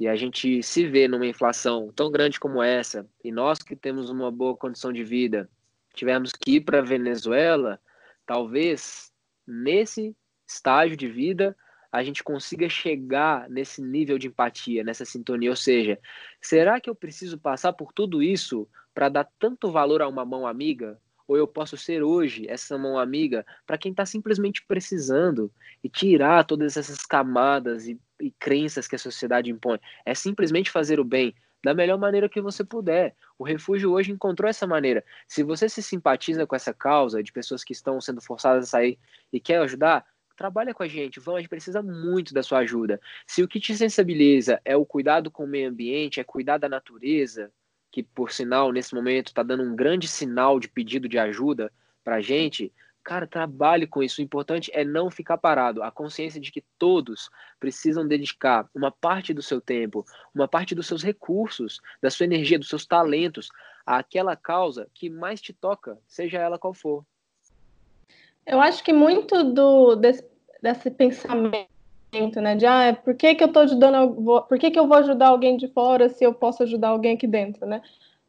Speaker 3: e a gente se vê numa inflação tão grande como essa e nós que temos uma boa condição de vida tivemos que ir para a Venezuela, talvez nesse estágio de vida a gente consiga chegar nesse nível de empatia, nessa sintonia. Ou seja, será que eu preciso passar por tudo isso para dar tanto valor a uma mão amiga? Ou eu posso ser hoje essa mão amiga para quem está simplesmente precisando e tirar todas essas camadas e, e crenças que a sociedade impõe? É simplesmente fazer o bem da melhor maneira que você puder. O refúgio hoje encontrou essa maneira. Se você se simpatiza com essa causa de pessoas que estão sendo forçadas a sair e quer ajudar, trabalha com a gente, vamos, a gente precisa muito da sua ajuda. Se o que te sensibiliza é o cuidado com o meio ambiente, é cuidar da natureza, que por sinal, nesse momento, está dando um grande sinal de pedido de ajuda para a gente, cara, trabalhe com isso. O importante é não ficar parado. A consciência de que todos precisam dedicar uma parte do seu tempo, uma parte dos seus recursos, da sua energia, dos seus talentos àquela causa que mais te toca, seja ela qual for.
Speaker 2: Eu acho que muito do, desse, desse pensamento, né? De ah, por que, que eu tô ajudando, por que, que eu vou ajudar alguém de fora se eu posso ajudar alguém aqui dentro, né?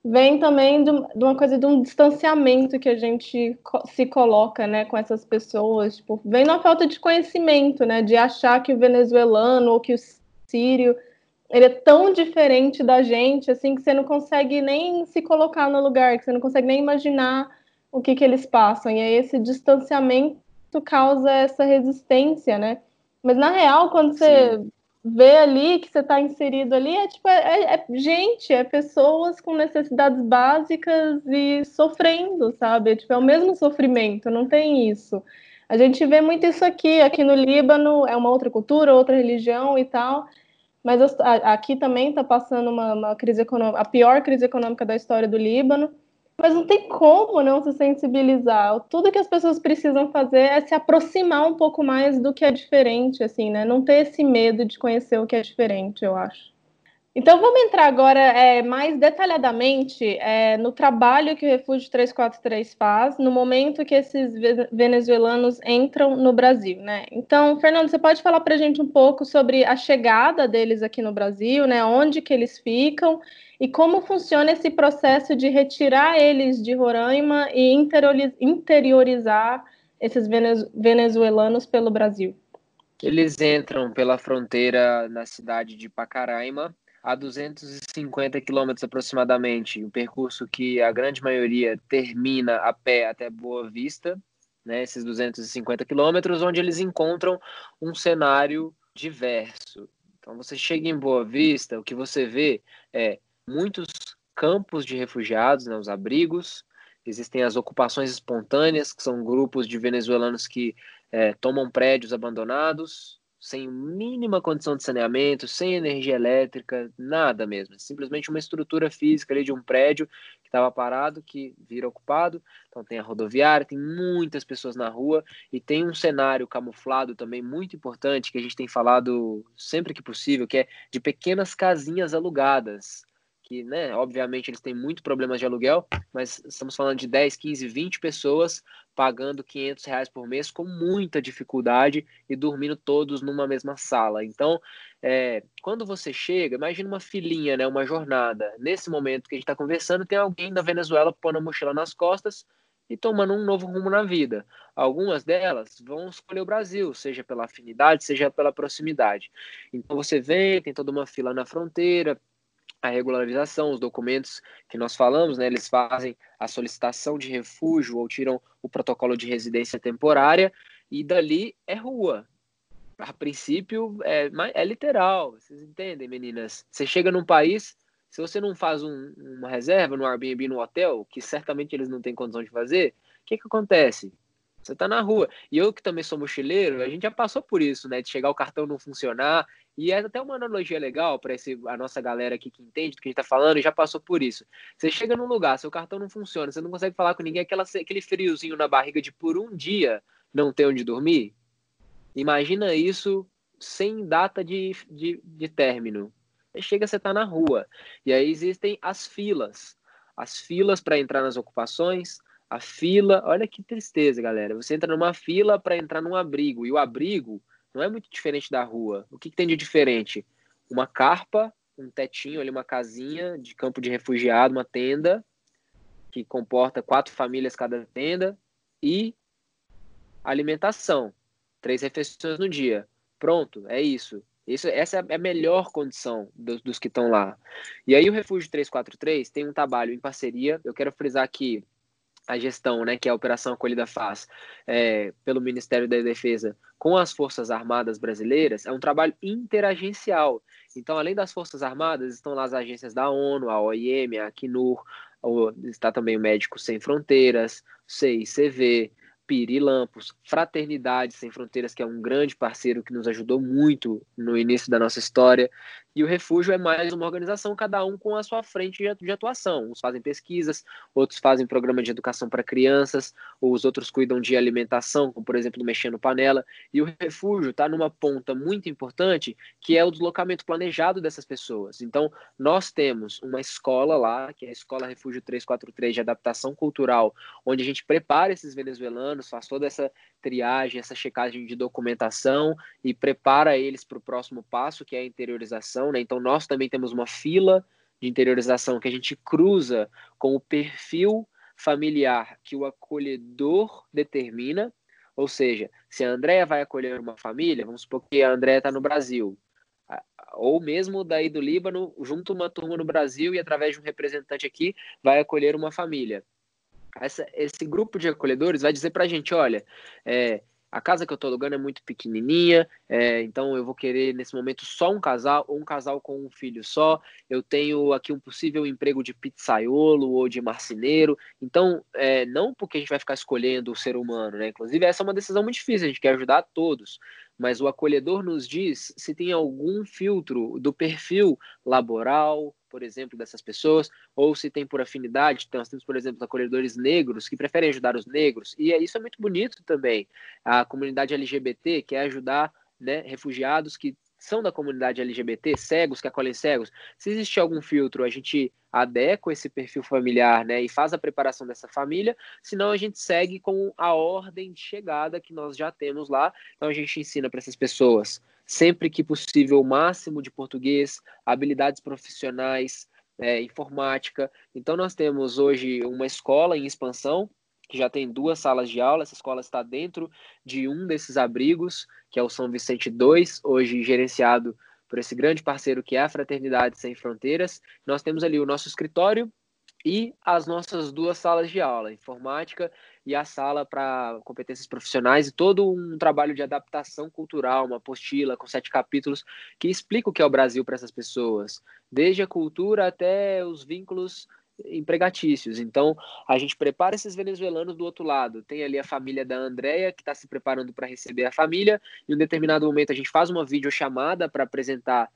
Speaker 2: Vem também de, uma coisa de um distanciamento que a gente se coloca, né, com essas pessoas. Tipo, vem na falta de conhecimento, né? De achar que o venezuelano ou que o sírio ele é tão diferente da gente, assim, que você não consegue nem se colocar no lugar, que você não consegue nem imaginar o que, que eles passam. E aí esse distanciamento causa essa resistência, né? Mas na real, quando você Sim. vê ali que você está inserido ali, é tipo, é, é, gente, é pessoas com necessidades básicas e sofrendo, sabe? É, tipo, é o mesmo sofrimento, não tem isso. A gente vê muito isso aqui, aqui no Líbano, é uma outra cultura, outra religião e tal. Mas aqui também está passando uma, uma crise econômica, a pior crise econômica da história do Líbano. Mas não tem como não se sensibilizar. Tudo que as pessoas precisam fazer é se aproximar um pouco mais do que é diferente, assim, né? Não ter esse medo de conhecer o que é diferente, eu acho. Então vamos entrar agora é, mais detalhadamente é, no trabalho que o Refúgio 343 faz no momento que esses venezuelanos entram no Brasil, né? Então, Fernando, você pode falar para a gente um pouco sobre a chegada deles aqui no Brasil, né? Onde que eles ficam e como funciona esse processo de retirar eles de Roraima e interiorizar esses venezuelanos pelo Brasil?
Speaker 3: Eles entram pela fronteira na cidade de Pacaraima, a 250 quilômetros aproximadamente, um percurso que a grande maioria termina a pé até Boa Vista, né, esses 250 quilômetros, onde eles encontram um cenário diverso. Então você chega em Boa Vista, o que você vê é muitos campos de refugiados, né, os abrigos, existem as ocupações espontâneas, que são grupos de venezuelanos que é, tomam prédios abandonados, sem mínima condição de saneamento, sem energia elétrica, nada mesmo. Simplesmente uma estrutura física ali de um prédio que estava parado, que vira ocupado. Então tem a rodoviária, tem muitas pessoas na rua e tem um cenário camuflado também muito importante que a gente tem falado sempre que possível, que é de pequenas casinhas alugadas que, né, obviamente eles têm muito problemas de aluguel, mas estamos falando de 10, 15, 20 pessoas pagando 500 reais por mês com muita dificuldade e dormindo todos numa mesma sala. Então, é, quando você chega, imagina uma filinha, né, uma jornada. Nesse momento que a gente está conversando, tem alguém da Venezuela pondo a mochila nas costas e tomando um novo rumo na vida. Algumas delas vão escolher o Brasil, seja pela afinidade, seja pela proximidade. Então você vem, tem toda uma fila na fronteira, a regularização, os documentos que nós falamos, né, eles fazem a solicitação de refúgio ou tiram o protocolo de residência temporária e dali é rua. A princípio é, é literal, vocês entendem, meninas? Você chega num país, se você não faz um, uma reserva no Airbnb no hotel, que certamente eles não têm condição de fazer, o que, que acontece? Você está na rua. E eu que também sou mochileiro, a gente já passou por isso, né? De chegar o cartão não funcionar. E é até uma analogia legal para a nossa galera aqui que entende do que a gente está falando e já passou por isso. Você chega num lugar, seu cartão não funciona, você não consegue falar com ninguém, aquela, aquele friozinho na barriga de por um dia não ter onde dormir. Imagina isso sem data de, de, de término. Você chega, você está na rua. E aí existem as filas. As filas para entrar nas ocupações, a fila, olha que tristeza, galera. Você entra numa fila para entrar num abrigo, e o abrigo não é muito diferente da rua. O que, que, tem de diferente? Uma carpa, um tetinho ali, uma casinha de campo de refugiado, uma tenda, que comporta quatro famílias cada tenda, e alimentação. Três refeições no dia. Pronto, é isso. Isso, essa é a melhor condição dos, dos que estão lá. E aí o Refúgio 343 tem um trabalho em parceria, eu quero frisar aqui a gestão, né, que a Operação Acolhida faz é, pelo Ministério da Defesa com as Forças Armadas brasileiras, é um trabalho interagencial. Então, além das Forças Armadas, estão lá as agências da ONU, a OIM, a Acnur, está também o Médicos Sem Fronteiras, CICV, Pirilampos, Fraternidade Sem Fronteiras, que é um grande parceiro que nos ajudou muito no início da nossa história, e o Refúgio é mais uma organização, cada um com a sua frente de atuação. Uns fazem pesquisas, outros fazem programa de educação para crianças, os outros cuidam de alimentação, como por exemplo mexendo panela. E o Refúgio está numa ponta muito importante, que é o deslocamento planejado dessas pessoas. Então, nós temos uma escola lá, que é a Escola Refúgio 343 de Adaptação Cultural, onde a gente prepara esses venezuelanos, faz toda essa triagem, essa checagem de documentação e prepara eles para o próximo passo, que é a interiorização. Né? Então, nós também temos uma fila de interiorização que a gente cruza com o perfil familiar que o acolhedor determina. Ou seja, se a Andrea vai acolher uma família, vamos supor que a Andrea está no Brasil, ou mesmo daí do Líbano, junto uma turma no Brasil e através de um representante aqui vai acolher uma família essa, esse grupo de acolhedores vai dizer para a gente, olha, é, a casa que eu estou alugando é muito pequenininha, é, então eu vou querer nesse momento só um casal ou um casal com um filho só. Eu tenho aqui um possível emprego de pizzaiolo ou de marceneiro. Então, é, não porque a gente vai ficar escolhendo o ser humano, né? Inclusive, essa é uma decisão muito difícil, a gente quer ajudar todos. Mas o acolhedor nos diz se tem algum filtro do perfil laboral, por exemplo, dessas pessoas, ou se tem por afinidade. Então, nós temos, por exemplo, acolhedores negros que preferem ajudar os negros, e isso é muito bonito também. A comunidade LGBT quer ajudar né, refugiados que são da comunidade LGBT, cegos que acolhem cegos. Se existe algum filtro, a gente adequa esse perfil familiar né, e faz a preparação dessa família, senão a gente segue com a ordem de chegada que nós já temos lá. Então a gente ensina para essas pessoas sempre que possível, o máximo de português, habilidades profissionais, é, informática. Então, nós temos hoje uma escola em expansão, que já tem duas salas de aula. Essa escola está dentro de um desses abrigos, que é o São Vicente II, hoje gerenciado por esse grande parceiro que é a Fraternidade Sem Fronteiras. Nós temos ali o nosso escritório e as nossas duas salas de aula, informática e a sala para competências profissionais e todo um trabalho de adaptação cultural, uma apostila com sete capítulos que explica o que é o Brasil para essas pessoas, desde a cultura até os vínculos empregatícios. Então, a gente prepara esses venezuelanos do outro lado. Tem ali a família da Andrea que está se preparando para receber a família. Em um determinado momento, a gente faz uma videochamada para apresentar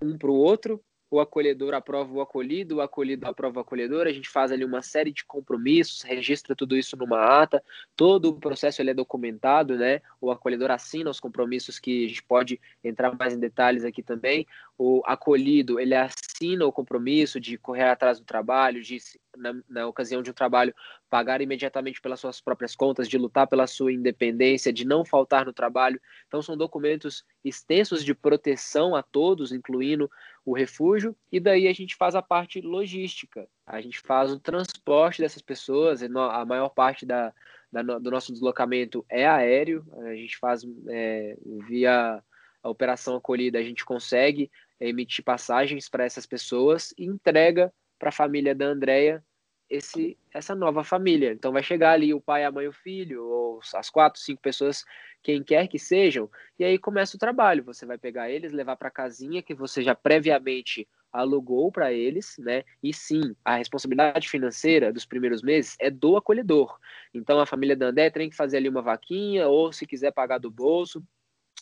Speaker 3: um para o outro, o acolhedor aprova o acolhido, o acolhido aprova o acolhedor, a gente faz ali uma série de compromissos, registra tudo isso numa ata, todo o processo ele é documentado, né? O acolhedor assina os compromissos que a gente pode entrar mais em detalhes aqui também. O acolhido, ele assina o compromisso de correr atrás do trabalho, de na, na ocasião de um trabalho pagar imediatamente pelas suas próprias contas, de lutar pela sua independência, de não faltar no trabalho. Então são documentos extensos de proteção a todos, incluindo o refúgio, e daí a gente faz a parte logística. A gente faz o transporte dessas pessoas, a maior parte da, da do nosso deslocamento é aéreo, a gente faz é, via a operação acolhida, a gente consegue emitir passagens para essas pessoas e entrega para a família da Andrea esse essa nova família. Então vai chegar ali o pai, a mãe, o filho, ou as quatro, cinco pessoas, quem quer que sejam, e aí começa o trabalho. Você vai pegar eles, levar para a casinha que você já previamente alugou para eles, né? E sim, a responsabilidade financeira dos primeiros meses é do acolhedor. Então a família da André tem que fazer ali uma vaquinha, ou se quiser pagar do bolso,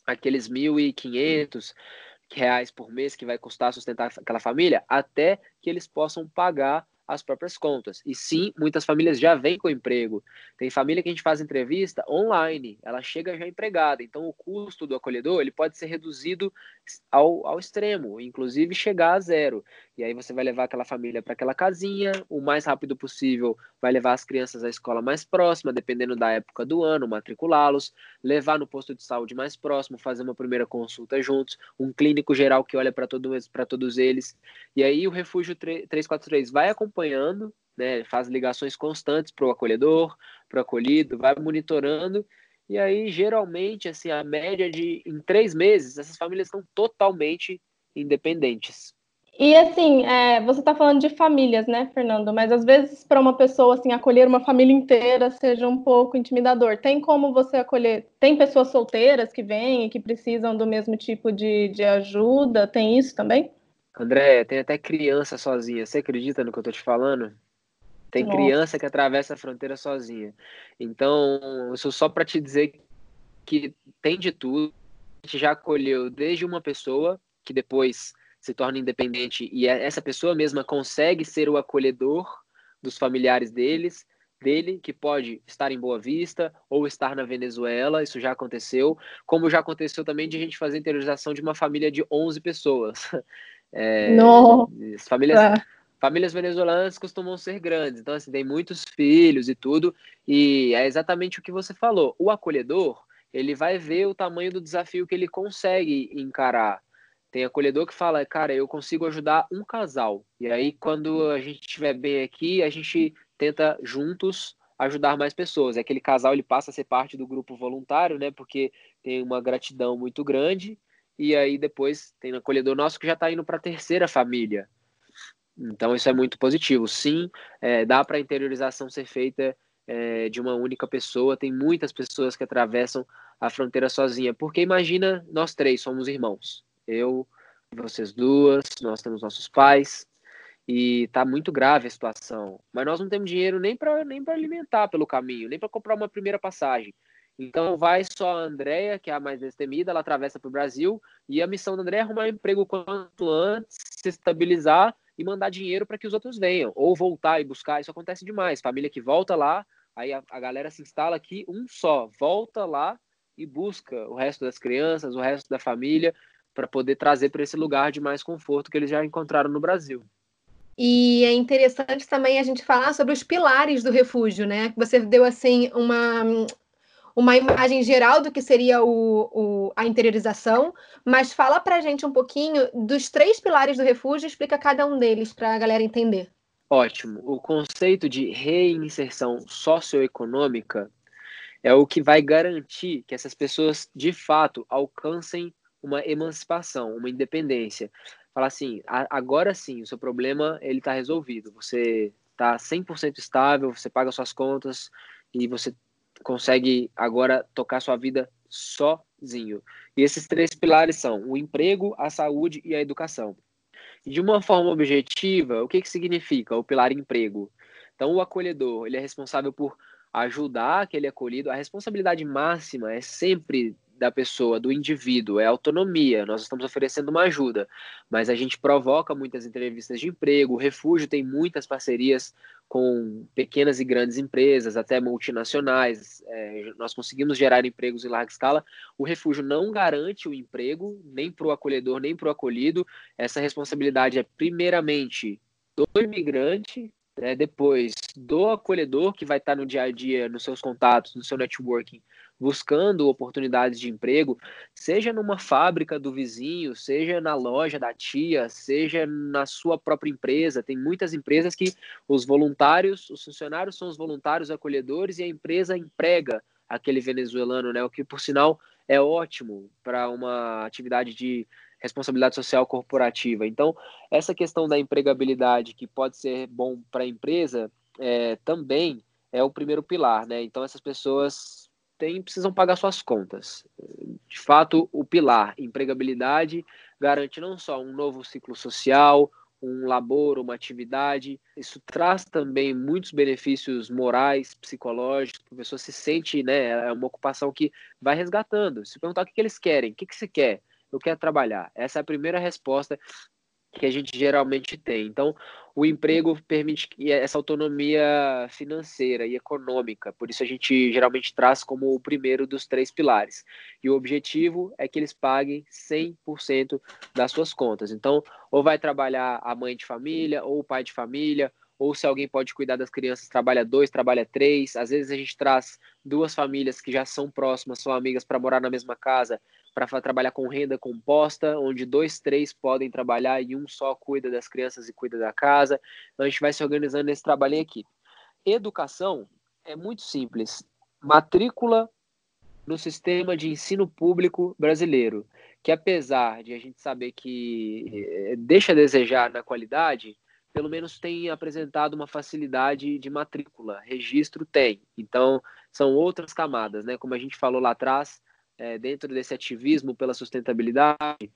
Speaker 3: aqueles 1.500 reais por mês que vai custar sustentar aquela família, até que eles possam pagar as próprias contas. E sim, muitas famílias já vêm com emprego. Tem família que a gente faz entrevista online, ela chega já empregada. Então, o custo do acolhedor ele pode ser reduzido ao, ao extremo, inclusive chegar a zero. E aí você vai levar aquela família para aquela casinha, o mais rápido possível, vai levar as crianças à escola mais próxima, dependendo da época do ano, matriculá-los, levar no posto de saúde mais próximo, fazer uma primeira consulta juntos, um clínico geral que olha para todo, todos eles. E aí o Refúgio 343 vai acompanhando, né, faz ligações constantes para o acolhedor, para o acolhido, vai monitorando e aí, geralmente, assim, a média de em três meses, essas famílias estão totalmente independentes.
Speaker 2: E assim, é, você está falando de famílias, né, Fernando? Mas às vezes para uma pessoa assim acolher uma família inteira seja um pouco intimidador. Tem como você acolher? Tem pessoas solteiras que vêm e que precisam do mesmo tipo de, de ajuda? Tem isso também?
Speaker 3: André, tem até criança sozinha. Você acredita no que eu estou te falando? Tem Nossa. criança que atravessa a fronteira sozinha. Então, isso só para te dizer que tem de tudo. A gente já acolheu desde uma pessoa que depois se torna independente e é, essa pessoa mesma consegue ser o acolhedor dos familiares deles, dele, que pode estar em Boa Vista ou estar na Venezuela, isso já aconteceu, como já aconteceu também de a gente fazer interiorização de uma família de 11 pessoas. *laughs*
Speaker 2: É, Não.
Speaker 3: Famílias, é. famílias venezuelanas costumam ser grandes, então assim, tem muitos filhos e tudo, e é exatamente o que você falou. O acolhedor, ele vai ver o tamanho do desafio que ele consegue encarar. Tem acolhedor que fala, cara, eu consigo ajudar um casal. E aí, quando a gente estiver bem aqui, a gente tenta juntos ajudar mais pessoas. Aquele casal ele passa a ser parte do grupo voluntário, né? Porque tem uma gratidão muito grande. E aí depois tem um acolhedor nosso que já está indo para a terceira família. Então isso é muito positivo. Sim, é, dá para a interiorização ser feita é, de uma única pessoa. Tem muitas pessoas que atravessam a fronteira sozinha. Porque imagina, nós três somos irmãos eu, vocês duas, nós temos nossos pais e tá muito grave a situação. Mas nós não temos dinheiro nem para nem para alimentar pelo caminho, nem para comprar uma primeira passagem. Então vai só a Andrea, que é a mais destemida, ela atravessa para o Brasil e a missão da Andrea é arrumar um emprego quanto antes, se estabilizar e mandar dinheiro para que os outros venham, ou voltar e buscar. Isso acontece demais. Família que volta lá, aí a, a galera se instala aqui, um só, volta lá e busca o resto das crianças, o resto da família para poder trazer para esse lugar de mais conforto que eles já encontraram no Brasil.
Speaker 1: E é interessante também a gente falar sobre os pilares do refúgio, né? Você deu assim uma, uma imagem geral do que seria o, o, a interiorização, mas fala para a gente um pouquinho dos três pilares do refúgio, explica cada um deles para a galera entender.
Speaker 3: Ótimo. O conceito de reinserção socioeconômica é o que vai garantir que essas pessoas de fato alcancem uma emancipação, uma independência. Falar assim, agora sim, o seu problema ele está resolvido. Você está 100% estável, você paga suas contas e você consegue agora tocar sua vida sozinho. E esses três pilares são o emprego, a saúde e a educação. De uma forma objetiva, o que, que significa o pilar emprego? Então, o acolhedor ele é responsável por ajudar aquele acolhido. A responsabilidade máxima é sempre da pessoa, do indivíduo, é autonomia. Nós estamos oferecendo uma ajuda, mas a gente provoca muitas entrevistas de emprego. O Refúgio tem muitas parcerias com pequenas e grandes empresas, até multinacionais. É, nós conseguimos gerar empregos em larga escala. O Refúgio não garante o emprego, nem para o acolhedor, nem para o acolhido. Essa responsabilidade é, primeiramente, do imigrante, né, depois do acolhedor, que vai estar no dia a dia, nos seus contatos, no seu networking, buscando oportunidades de emprego, seja numa fábrica do vizinho, seja na loja da tia, seja na sua própria empresa. Tem muitas empresas que os voluntários, os funcionários são os voluntários acolhedores e a empresa emprega aquele venezuelano, né? O que por sinal é ótimo para uma atividade de responsabilidade social corporativa. Então, essa questão da empregabilidade que pode ser bom para a empresa é, também é o primeiro pilar, né? Então, essas pessoas têm precisam pagar suas contas. De fato, o pilar empregabilidade garante não só um novo ciclo social, um labor, uma atividade. Isso traz também muitos benefícios morais, psicológicos. A pessoa se sente, né? É uma ocupação que vai resgatando. Se perguntar o que, eles querem, o que, que você quer? Eu quero trabalhar. Essa é a primeira resposta que a gente geralmente tem. Então, o emprego permite essa autonomia financeira e econômica, por isso a gente geralmente traz como o primeiro dos três pilares. E o objetivo é que eles paguem 100% das suas contas. Então, ou vai trabalhar a mãe de família, ou o pai de família, ou se alguém pode cuidar das crianças, trabalha dois, trabalha três. Às vezes a gente traz duas famílias que já são próximas, são amigas para morar na mesma casa, para trabalhar com renda composta, onde dois, três podem trabalhar e um só cuida das crianças e cuida da casa. Então a gente vai se organizando nesse trabalho em equipe. Educação é muito simples. Matrícula no sistema de ensino público brasileiro, que apesar de a gente saber que eh, deixa a desejar na qualidade, pelo menos tem apresentado uma facilidade de matrícula, registro tem. Então, são outras camadas, né? Como a gente falou lá atrás, é, dentro desse ativismo pela sustentabilidade,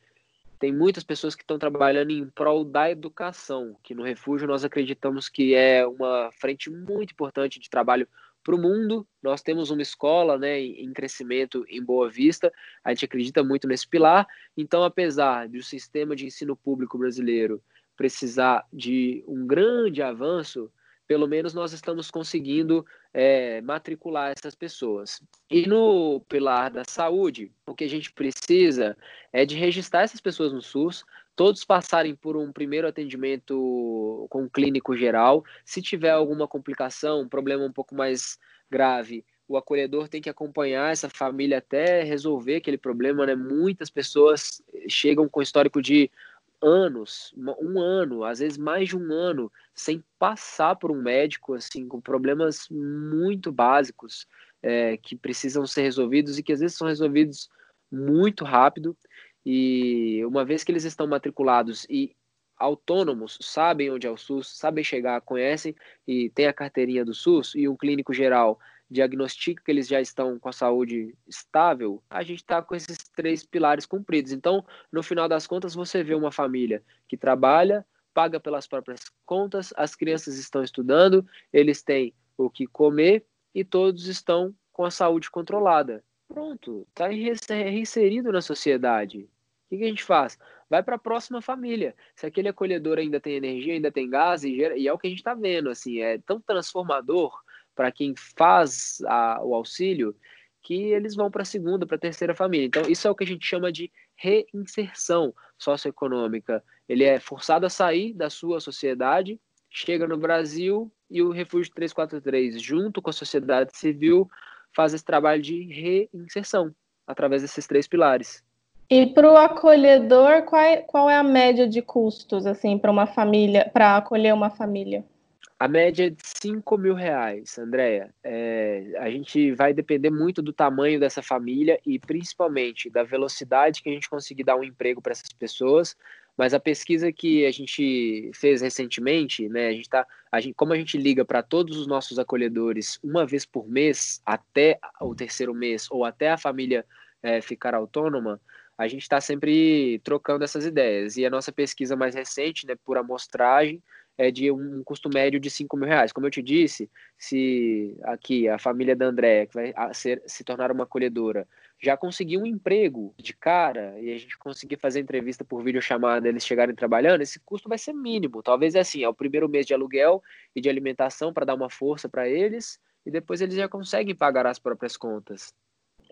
Speaker 3: tem muitas pessoas que estão trabalhando em prol da educação, que no Refúgio nós acreditamos que é uma frente muito importante de trabalho para o mundo. Nós temos uma escola né, em crescimento em Boa Vista, a gente acredita muito nesse pilar. Então, apesar do sistema de ensino público brasileiro precisar de um grande avanço, pelo menos nós estamos conseguindo é, matricular essas pessoas. E no pilar da saúde, o que a gente precisa é de registrar essas pessoas no SUS, todos passarem por um primeiro atendimento com clínico geral. Se tiver alguma complicação, um problema um pouco mais grave, o acolhedor tem que acompanhar essa família até resolver aquele problema, né? Muitas pessoas chegam com histórico de anos, um ano, às vezes mais de um ano, sem passar por um médico, assim, com problemas muito básicos é, que precisam ser resolvidos e que às vezes são resolvidos muito rápido. E uma vez que eles estão matriculados e autônomos, sabem onde é o SUS, sabem chegar, conhecem e tem a carteirinha do SUS e um clínico geral diagnostica que eles já estão com a saúde estável, a gente está com esses três pilares cumpridos. Então, no final das contas, você vê uma família que trabalha, paga pelas próprias contas, as crianças estão estudando, eles têm o que comer e todos estão com a saúde controlada. Pronto, está reinserido na sociedade. O que, a gente faz? Vai para a próxima família. Se aquele acolhedor ainda tem energia, ainda tem gás, e, gera... e é o que a gente está vendo, assim, é tão transformador para quem faz a, o auxílio, que eles vão para a segunda, para a terceira família. Então, isso é o que a gente chama de reinserção socioeconômica. Ele é forçado a sair da sua sociedade, chega no Brasil e o Refúgio 343, junto com a sociedade civil, faz esse trabalho de reinserção através desses três pilares.
Speaker 2: E para o acolhedor, qual é, qual é a média de custos assim para uma família, para acolher uma família?
Speaker 3: A média é de 5 mil reais, Andréia. É, a gente vai depender muito do tamanho dessa família e principalmente da velocidade que a gente conseguir dar um emprego para essas pessoas. Mas a pesquisa que a gente fez recentemente, né, a gente tá, a gente, como a gente liga para todos os nossos acolhedores uma vez por mês, até o terceiro mês, ou até a família é, ficar autônoma, a gente está sempre trocando essas ideias. E a nossa pesquisa mais recente, né, por amostragem, é de um custo médio de 5 mil reais. Como eu te disse, se aqui a família da André, que vai ser, se tornar uma acolhedora, já conseguir um emprego de cara e a gente conseguir fazer entrevista por videochamada, eles chegarem trabalhando, esse custo vai ser mínimo. Talvez é assim, é o primeiro mês de aluguel e de alimentação para dar uma força para eles e depois eles já conseguem pagar as próprias contas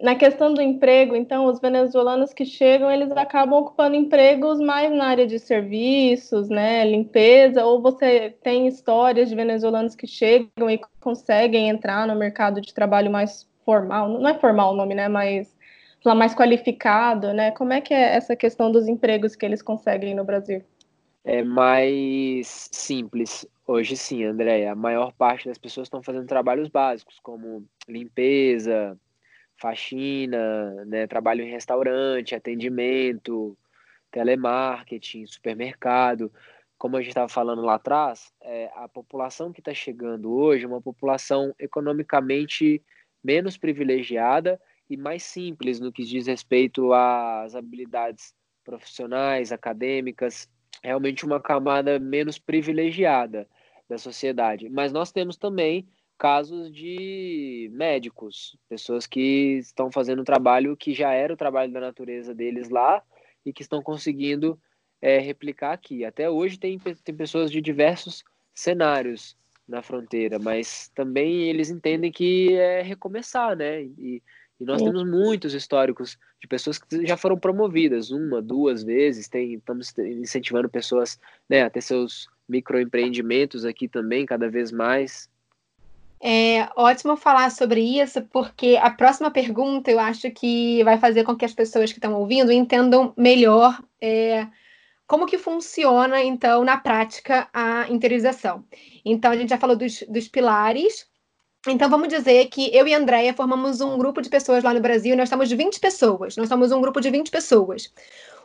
Speaker 2: na questão do emprego, então, os venezuelanos que chegam, eles acabam ocupando empregos mais na área de serviços, né, limpeza, ou você tem histórias de venezuelanos que chegam e conseguem entrar no mercado de trabalho mais formal, não é formal o nome, né, mas mais qualificado, né? Como é que é essa questão dos empregos que eles conseguem no Brasil?
Speaker 3: É mais simples. Hoje sim, Andréia. A maior parte das pessoas estão fazendo trabalhos básicos, como limpeza, faxina, né, trabalho em restaurante, atendimento, telemarketing, supermercado. Como a gente estava falando lá atrás, é, a população que está chegando hoje é uma população economicamente menos privilegiada e mais simples no que diz respeito às habilidades profissionais, acadêmicas. realmente uma camada menos privilegiada da sociedade. Mas nós temos também casos de médicos, pessoas que estão fazendo um trabalho que já era o trabalho da natureza deles lá e que estão conseguindo é, replicar aqui. Até hoje tem, tem pessoas de diversos cenários na fronteira, mas também eles entendem que é recomeçar, né? E, e nós Sim. temos muitos históricos de pessoas que já foram promovidas uma, duas vezes, tem, estamos incentivando pessoas né, a ter seus microempreendimentos aqui também, cada vez mais.
Speaker 1: É ótimo falar sobre isso, porque a próxima pergunta eu acho que vai fazer com que as pessoas que estão ouvindo entendam melhor é, como que funciona, então, na prática, a interiorização. Então, a gente já falou dos, dos pilares, então, vamos dizer que eu e a Andrea formamos um grupo de pessoas lá no Brasil, nós somos 20 pessoas, nós somos um grupo de 20 pessoas.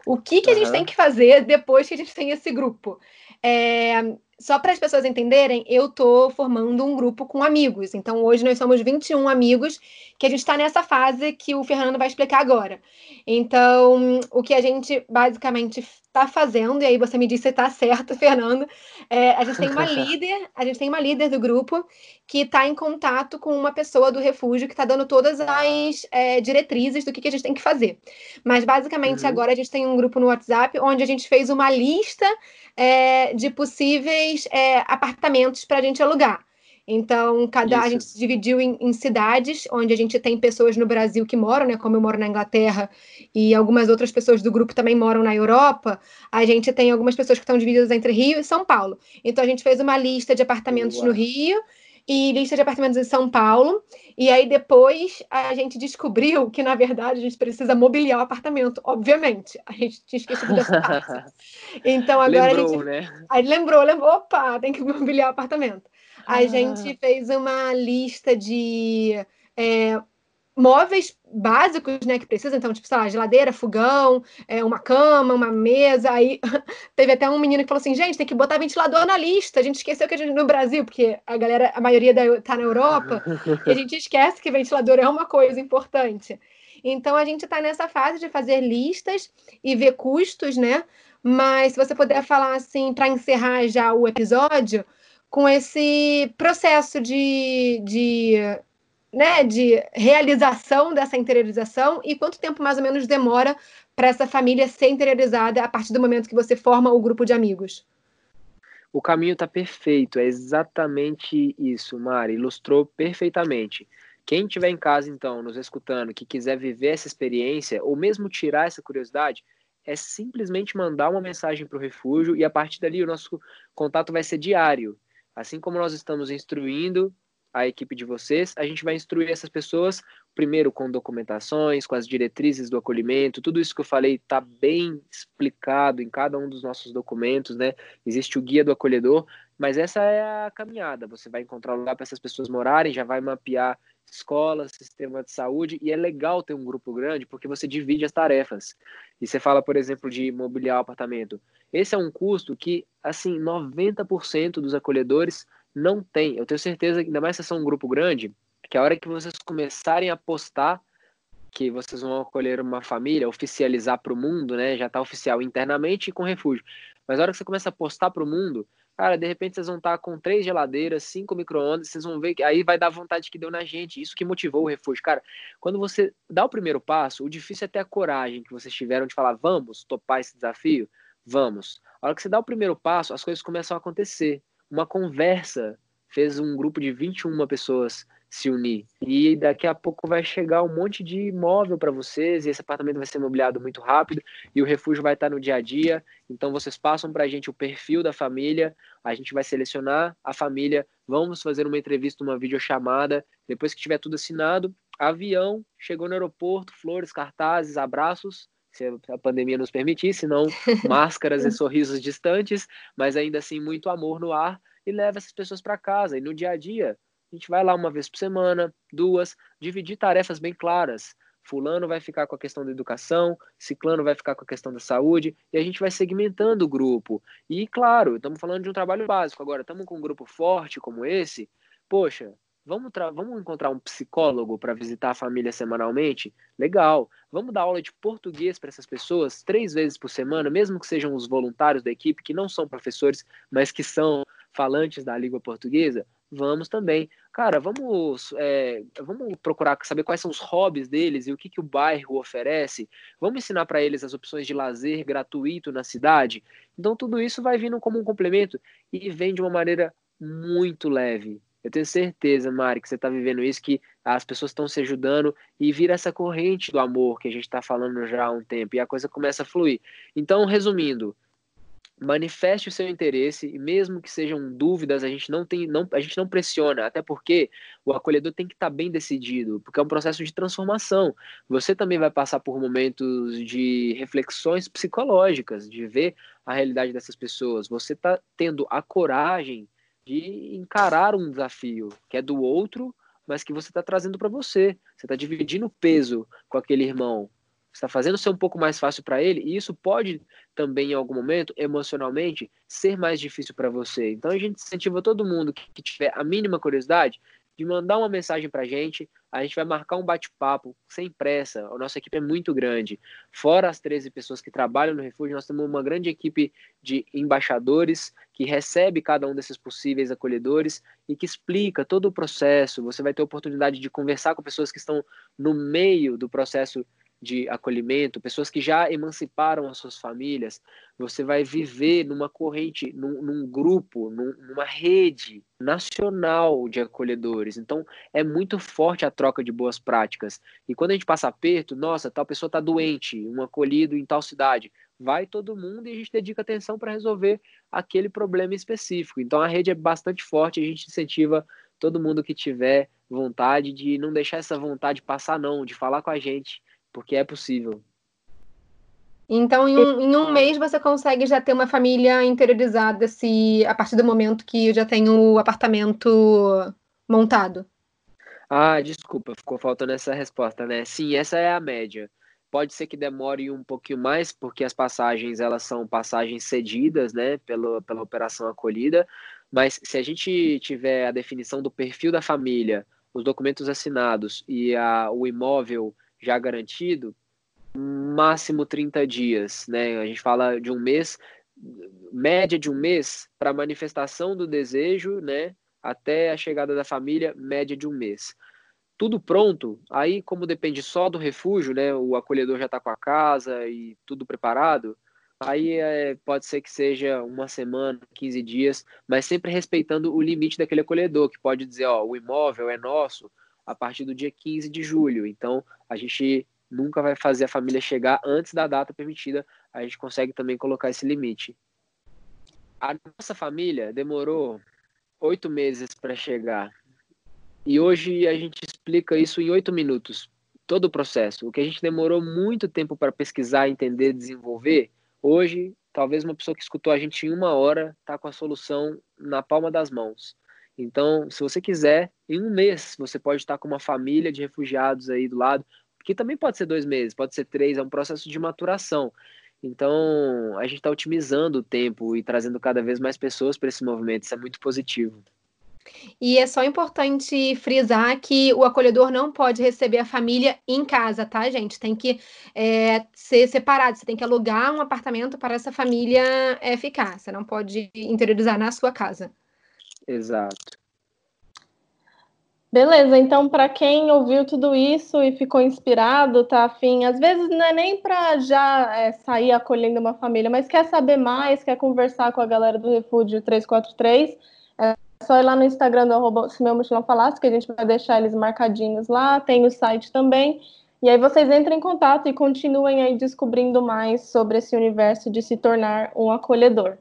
Speaker 1: O que, que a gente tem que fazer depois que a gente tem esse grupo? É, só para as pessoas entenderem, eu estou formando um grupo com amigos. Então, hoje nós somos 21 amigos, que a gente está nessa fase que o Fernando vai explicar agora. Então, o que a gente basicamente está fazendo, e aí você me disse se está certo, *laughs* Fernando, é, a gente tem uma *laughs* líder, a gente tem uma líder do grupo que está em contato com uma pessoa do refúgio que está dando todas as é, diretrizes do que, que, a gente tem que fazer. Mas basicamente uhum. agora a gente tem um grupo no WhatsApp onde a gente fez uma lista é, de possíveis é, apartamentos para a gente alugar. Então, cada Isso. a gente se dividiu em, em, cidades, onde a gente tem pessoas no Brasil que moram, né? Como eu moro na Inglaterra e algumas outras pessoas do grupo também moram na Europa. A gente tem algumas pessoas que estão divididas entre Rio e São Paulo. Então, a gente fez uma lista de apartamentos Uau. no Rio e lista de apartamentos em São Paulo. E aí depois a gente descobriu que, na verdade, a gente precisa mobiliar o apartamento, obviamente. A gente tinha esquecido dessa parte. *laughs* Então agora lembrou, a gente. Né? Aí lembrou, lembrou, opa, tem que *laughs* mobiliar o apartamento. A ah. gente fez uma lista de é, móveis básicos, né, que precisa, então, tipo, sei lá, geladeira, fogão, é, uma cama, uma mesa, aí *laughs* teve até um menino que falou assim, gente, tem que botar ventilador na lista, a gente esqueceu que a gente, no Brasil, porque a galera, a maioria da, tá na Europa, *laughs* e a gente esquece que ventilador é uma coisa importante. Então, a gente está nessa fase de fazer listas e ver custos, né, mas se você puder falar, assim, para encerrar já o episódio, com esse processo de, de né, de realização dessa interiorização e quanto tempo mais ou menos demora para essa família ser interiorizada a partir do momento que você forma o grupo de amigos?
Speaker 3: O caminho está perfeito, é exatamente isso, Mari, ilustrou perfeitamente. Quem estiver em casa, então, nos escutando, que quiser viver essa experiência, ou mesmo tirar essa curiosidade, é simplesmente mandar uma mensagem para o refúgio e a partir dali o nosso contato vai ser diário. Assim como nós estamos instruindo a equipe de vocês, a gente vai instruir essas pessoas, primeiro com documentações, com as diretrizes do acolhimento, tudo isso que eu falei está bem explicado em cada um dos nossos documentos, né? Existe o guia do acolhedor, mas essa é a caminhada. Você vai encontrar um lugar para essas pessoas morarem, já vai mapear escolas, sistema de saúde, e é legal ter um grupo grande porque você divide as tarefas. E você fala, por exemplo, de mobiliar o apartamento. Esse é um custo que, assim, 90% dos acolhedores não tem. Eu tenho certeza ainda mais se são um grupo grande, que a hora que vocês começarem a postar que vocês vão acolher uma família, oficializar para o mundo, né? Já está oficial internamente e com refúgio. Mas a hora que você começa a postar para o mundo, cara, de repente vocês vão estar com três geladeiras, cinco micro-ondas, vocês vão ver que aí vai dar vontade que deu na gente. Isso que motivou o refúgio. Cara, quando você dá o primeiro passo, o difícil é ter a coragem que vocês tiveram de falar, vamos topar esse desafio? Vamos. A hora que você dá o primeiro passo, as coisas começam a acontecer uma conversa fez um grupo de 21 pessoas se unir. E daqui a pouco vai chegar um monte de imóvel para vocês, e esse apartamento vai ser mobiliado muito rápido, e o refúgio vai estar no dia a dia. Então vocês passam para a gente o perfil da família, a gente vai selecionar a família, vamos fazer uma entrevista, uma videochamada. Depois que tiver tudo assinado, avião, chegou no aeroporto, flores, cartazes, abraços, se a pandemia nos permitir, senão *laughs* máscaras e sorrisos distantes, mas ainda assim muito amor no ar e leva essas pessoas para casa. E no dia a dia, a gente vai lá uma vez por semana, duas, dividir tarefas bem claras. Fulano vai ficar com a questão da educação, Ciclano vai ficar com a questão da saúde, e a gente vai segmentando o grupo. E claro, estamos falando de um trabalho básico. Agora, estamos com um grupo forte como esse, poxa, Vamos, vamos encontrar um psicólogo para visitar a família semanalmente? Legal. Vamos dar aula de português para essas pessoas três vezes por semana, mesmo que sejam os voluntários da equipe, que não são professores, mas que são falantes da língua portuguesa? Vamos também. Cara, vamos, é, vamos procurar saber quais são os hobbies deles e o que, que o bairro oferece. Vamos ensinar para eles as opções de lazer gratuito na cidade. Então, tudo isso vai vindo como um complemento e vem de uma maneira muito leve. Eu tenho certeza, Mari, que você está vivendo isso, que as pessoas estão se ajudando e vira essa corrente do amor que a gente está falando já há um tempo e a coisa começa a fluir. Então, resumindo, manifeste o seu interesse e mesmo que sejam dúvidas, a gente não tem, não, a gente não pressiona, até porque o acolhedor tem que estar tá bem decidido, porque é um processo de transformação. Você também vai passar por momentos de reflexões psicológicas, de ver a realidade dessas pessoas. Você está tendo a coragem de encarar um desafio que é do outro, mas que você está trazendo para você. Você está dividindo o peso com aquele irmão está fazendo ser um pouco mais fácil para ele, e isso pode também, em algum momento, emocionalmente, ser mais difícil para você. Então a gente incentiva todo mundo que, que tiver a mínima curiosidade de mandar uma mensagem para a gente. A gente vai marcar um bate-papo sem pressa. A nossa equipe é muito grande. Fora as 13 pessoas que trabalham no refúgio, nós temos uma grande equipe de embaixadores que recebe cada um desses possíveis acolhedores e que explica todo o processo. Você vai ter oportunidade de conversar com pessoas que estão no meio do processo de acolhimento, pessoas que já emanciparam as suas famílias, você vai viver numa corrente, num, num grupo, num, numa rede nacional de acolhedores. Então, é muito forte a troca de boas práticas. E quando a gente passa aperto, nossa, tal pessoa está doente, um acolhido em tal cidade, vai todo mundo e a gente dedica atenção para resolver aquele problema específico. Então, a rede é bastante forte, a gente incentiva todo mundo que tiver vontade de não deixar essa vontade passar, não, de falar com a gente porque é possível.
Speaker 1: Então, em um, em um, mês você consegue já ter uma família interiorizada se a partir do momento que já tem o apartamento montado.
Speaker 3: Ah, desculpa, ficou faltando essa resposta, né? Sim, essa é a média. Pode ser que demore um pouquinho mais, porque as passagens elas são passagens cedidas, né, pela, pela operação acolhida. Mas se a gente tiver a definição do perfil da família, os documentos assinados e a, o imóvel já garantido, máximo 30 dias, né? A gente fala de um mês, média de um mês para manifestação do desejo, né? Até a chegada da família, média de um mês. Tudo pronto, aí como depende só do refúgio, né? O acolhedor já está com a casa e tudo preparado, aí é, pode ser que seja uma semana, 15 dias, mas sempre respeitando o limite daquele acolhedor, que pode dizer, ó, o imóvel é nosso, a partir do dia 15 de julho. Então, a gente nunca vai fazer a família chegar antes da data permitida, a gente consegue também colocar esse limite. A nossa família demorou oito meses para chegar. E hoje a gente explica isso em oito minutos, todo o processo. O que a gente demorou muito tempo para pesquisar, entender, desenvolver, hoje, talvez uma pessoa que escutou a gente em uma hora está com a solução na palma das mãos. Então, se você quiser, em um mês você pode estar com uma família de refugiados aí do lado, que também pode ser dois meses, pode ser três, é um processo de maturação. Então, a gente está otimizando o tempo e trazendo cada vez mais pessoas para esse movimento, isso é muito positivo.
Speaker 1: E é só importante frisar que o acolhedor não pode receber a família em casa, tá, gente? Tem que é, ser separado, você tem que alugar um apartamento para essa família é, ficar, você não pode interiorizar na sua casa.
Speaker 3: Exato.
Speaker 2: Beleza, então para quem ouviu tudo isso e ficou inspirado, tá afim, às vezes não é nem para já é, sair acolhendo uma família, mas quer saber mais, quer conversar com a galera do Refúgio 343, é só ir lá no Instagram do arroba, se meu mochilão falasse, que a gente vai deixar eles marcadinhos lá, tem o site também, e aí vocês entrem em contato e continuem aí descobrindo mais sobre esse universo de se tornar um acolhedor.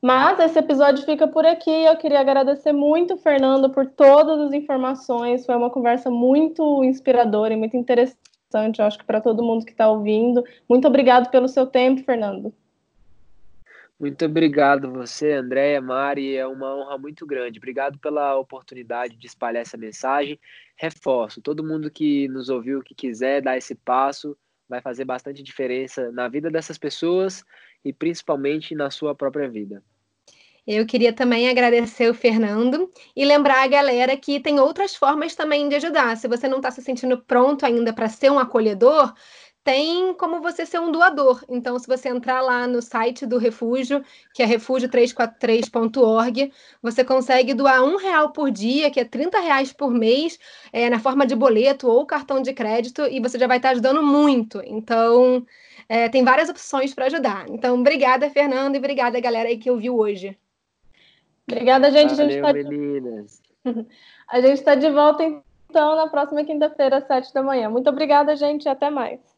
Speaker 2: Mas esse episódio fica por aqui. Eu queria agradecer muito, Fernando, por todas as informações. Foi uma conversa muito inspiradora e muito interessante, eu acho que para todo mundo que está ouvindo. Muito obrigado pelo seu tempo, Fernando.
Speaker 3: Muito obrigado você, Andréia, Mari, é uma honra muito grande. Obrigado pela oportunidade de espalhar essa mensagem. Reforço, todo mundo que nos ouviu, que quiser dar esse passo, vai fazer bastante diferença na vida dessas pessoas e principalmente na sua própria vida.
Speaker 1: Eu queria também agradecer o Fernando e lembrar a galera que tem outras formas também de ajudar. Se você não está se sentindo pronto ainda para ser um acolhedor, tem como você ser um doador. Então, se você entrar lá no site do Refúgio, que é refúgio343.org, você consegue doar um real por dia, que é 30 reais por mês, é, na forma de boleto ou cartão de crédito, e você já vai estar ajudando muito. Então, é, tem várias opções para ajudar. Então, obrigada, Fernando, e obrigada, galera aí que ouviu hoje.
Speaker 2: Obrigada, gente.
Speaker 3: Valeu, *laughs*
Speaker 2: a gente tá...
Speaker 3: meninas.
Speaker 2: a gente está de volta, então, na próxima quinta-feira, às sete da manhã. Muito obrigada, gente, e até mais.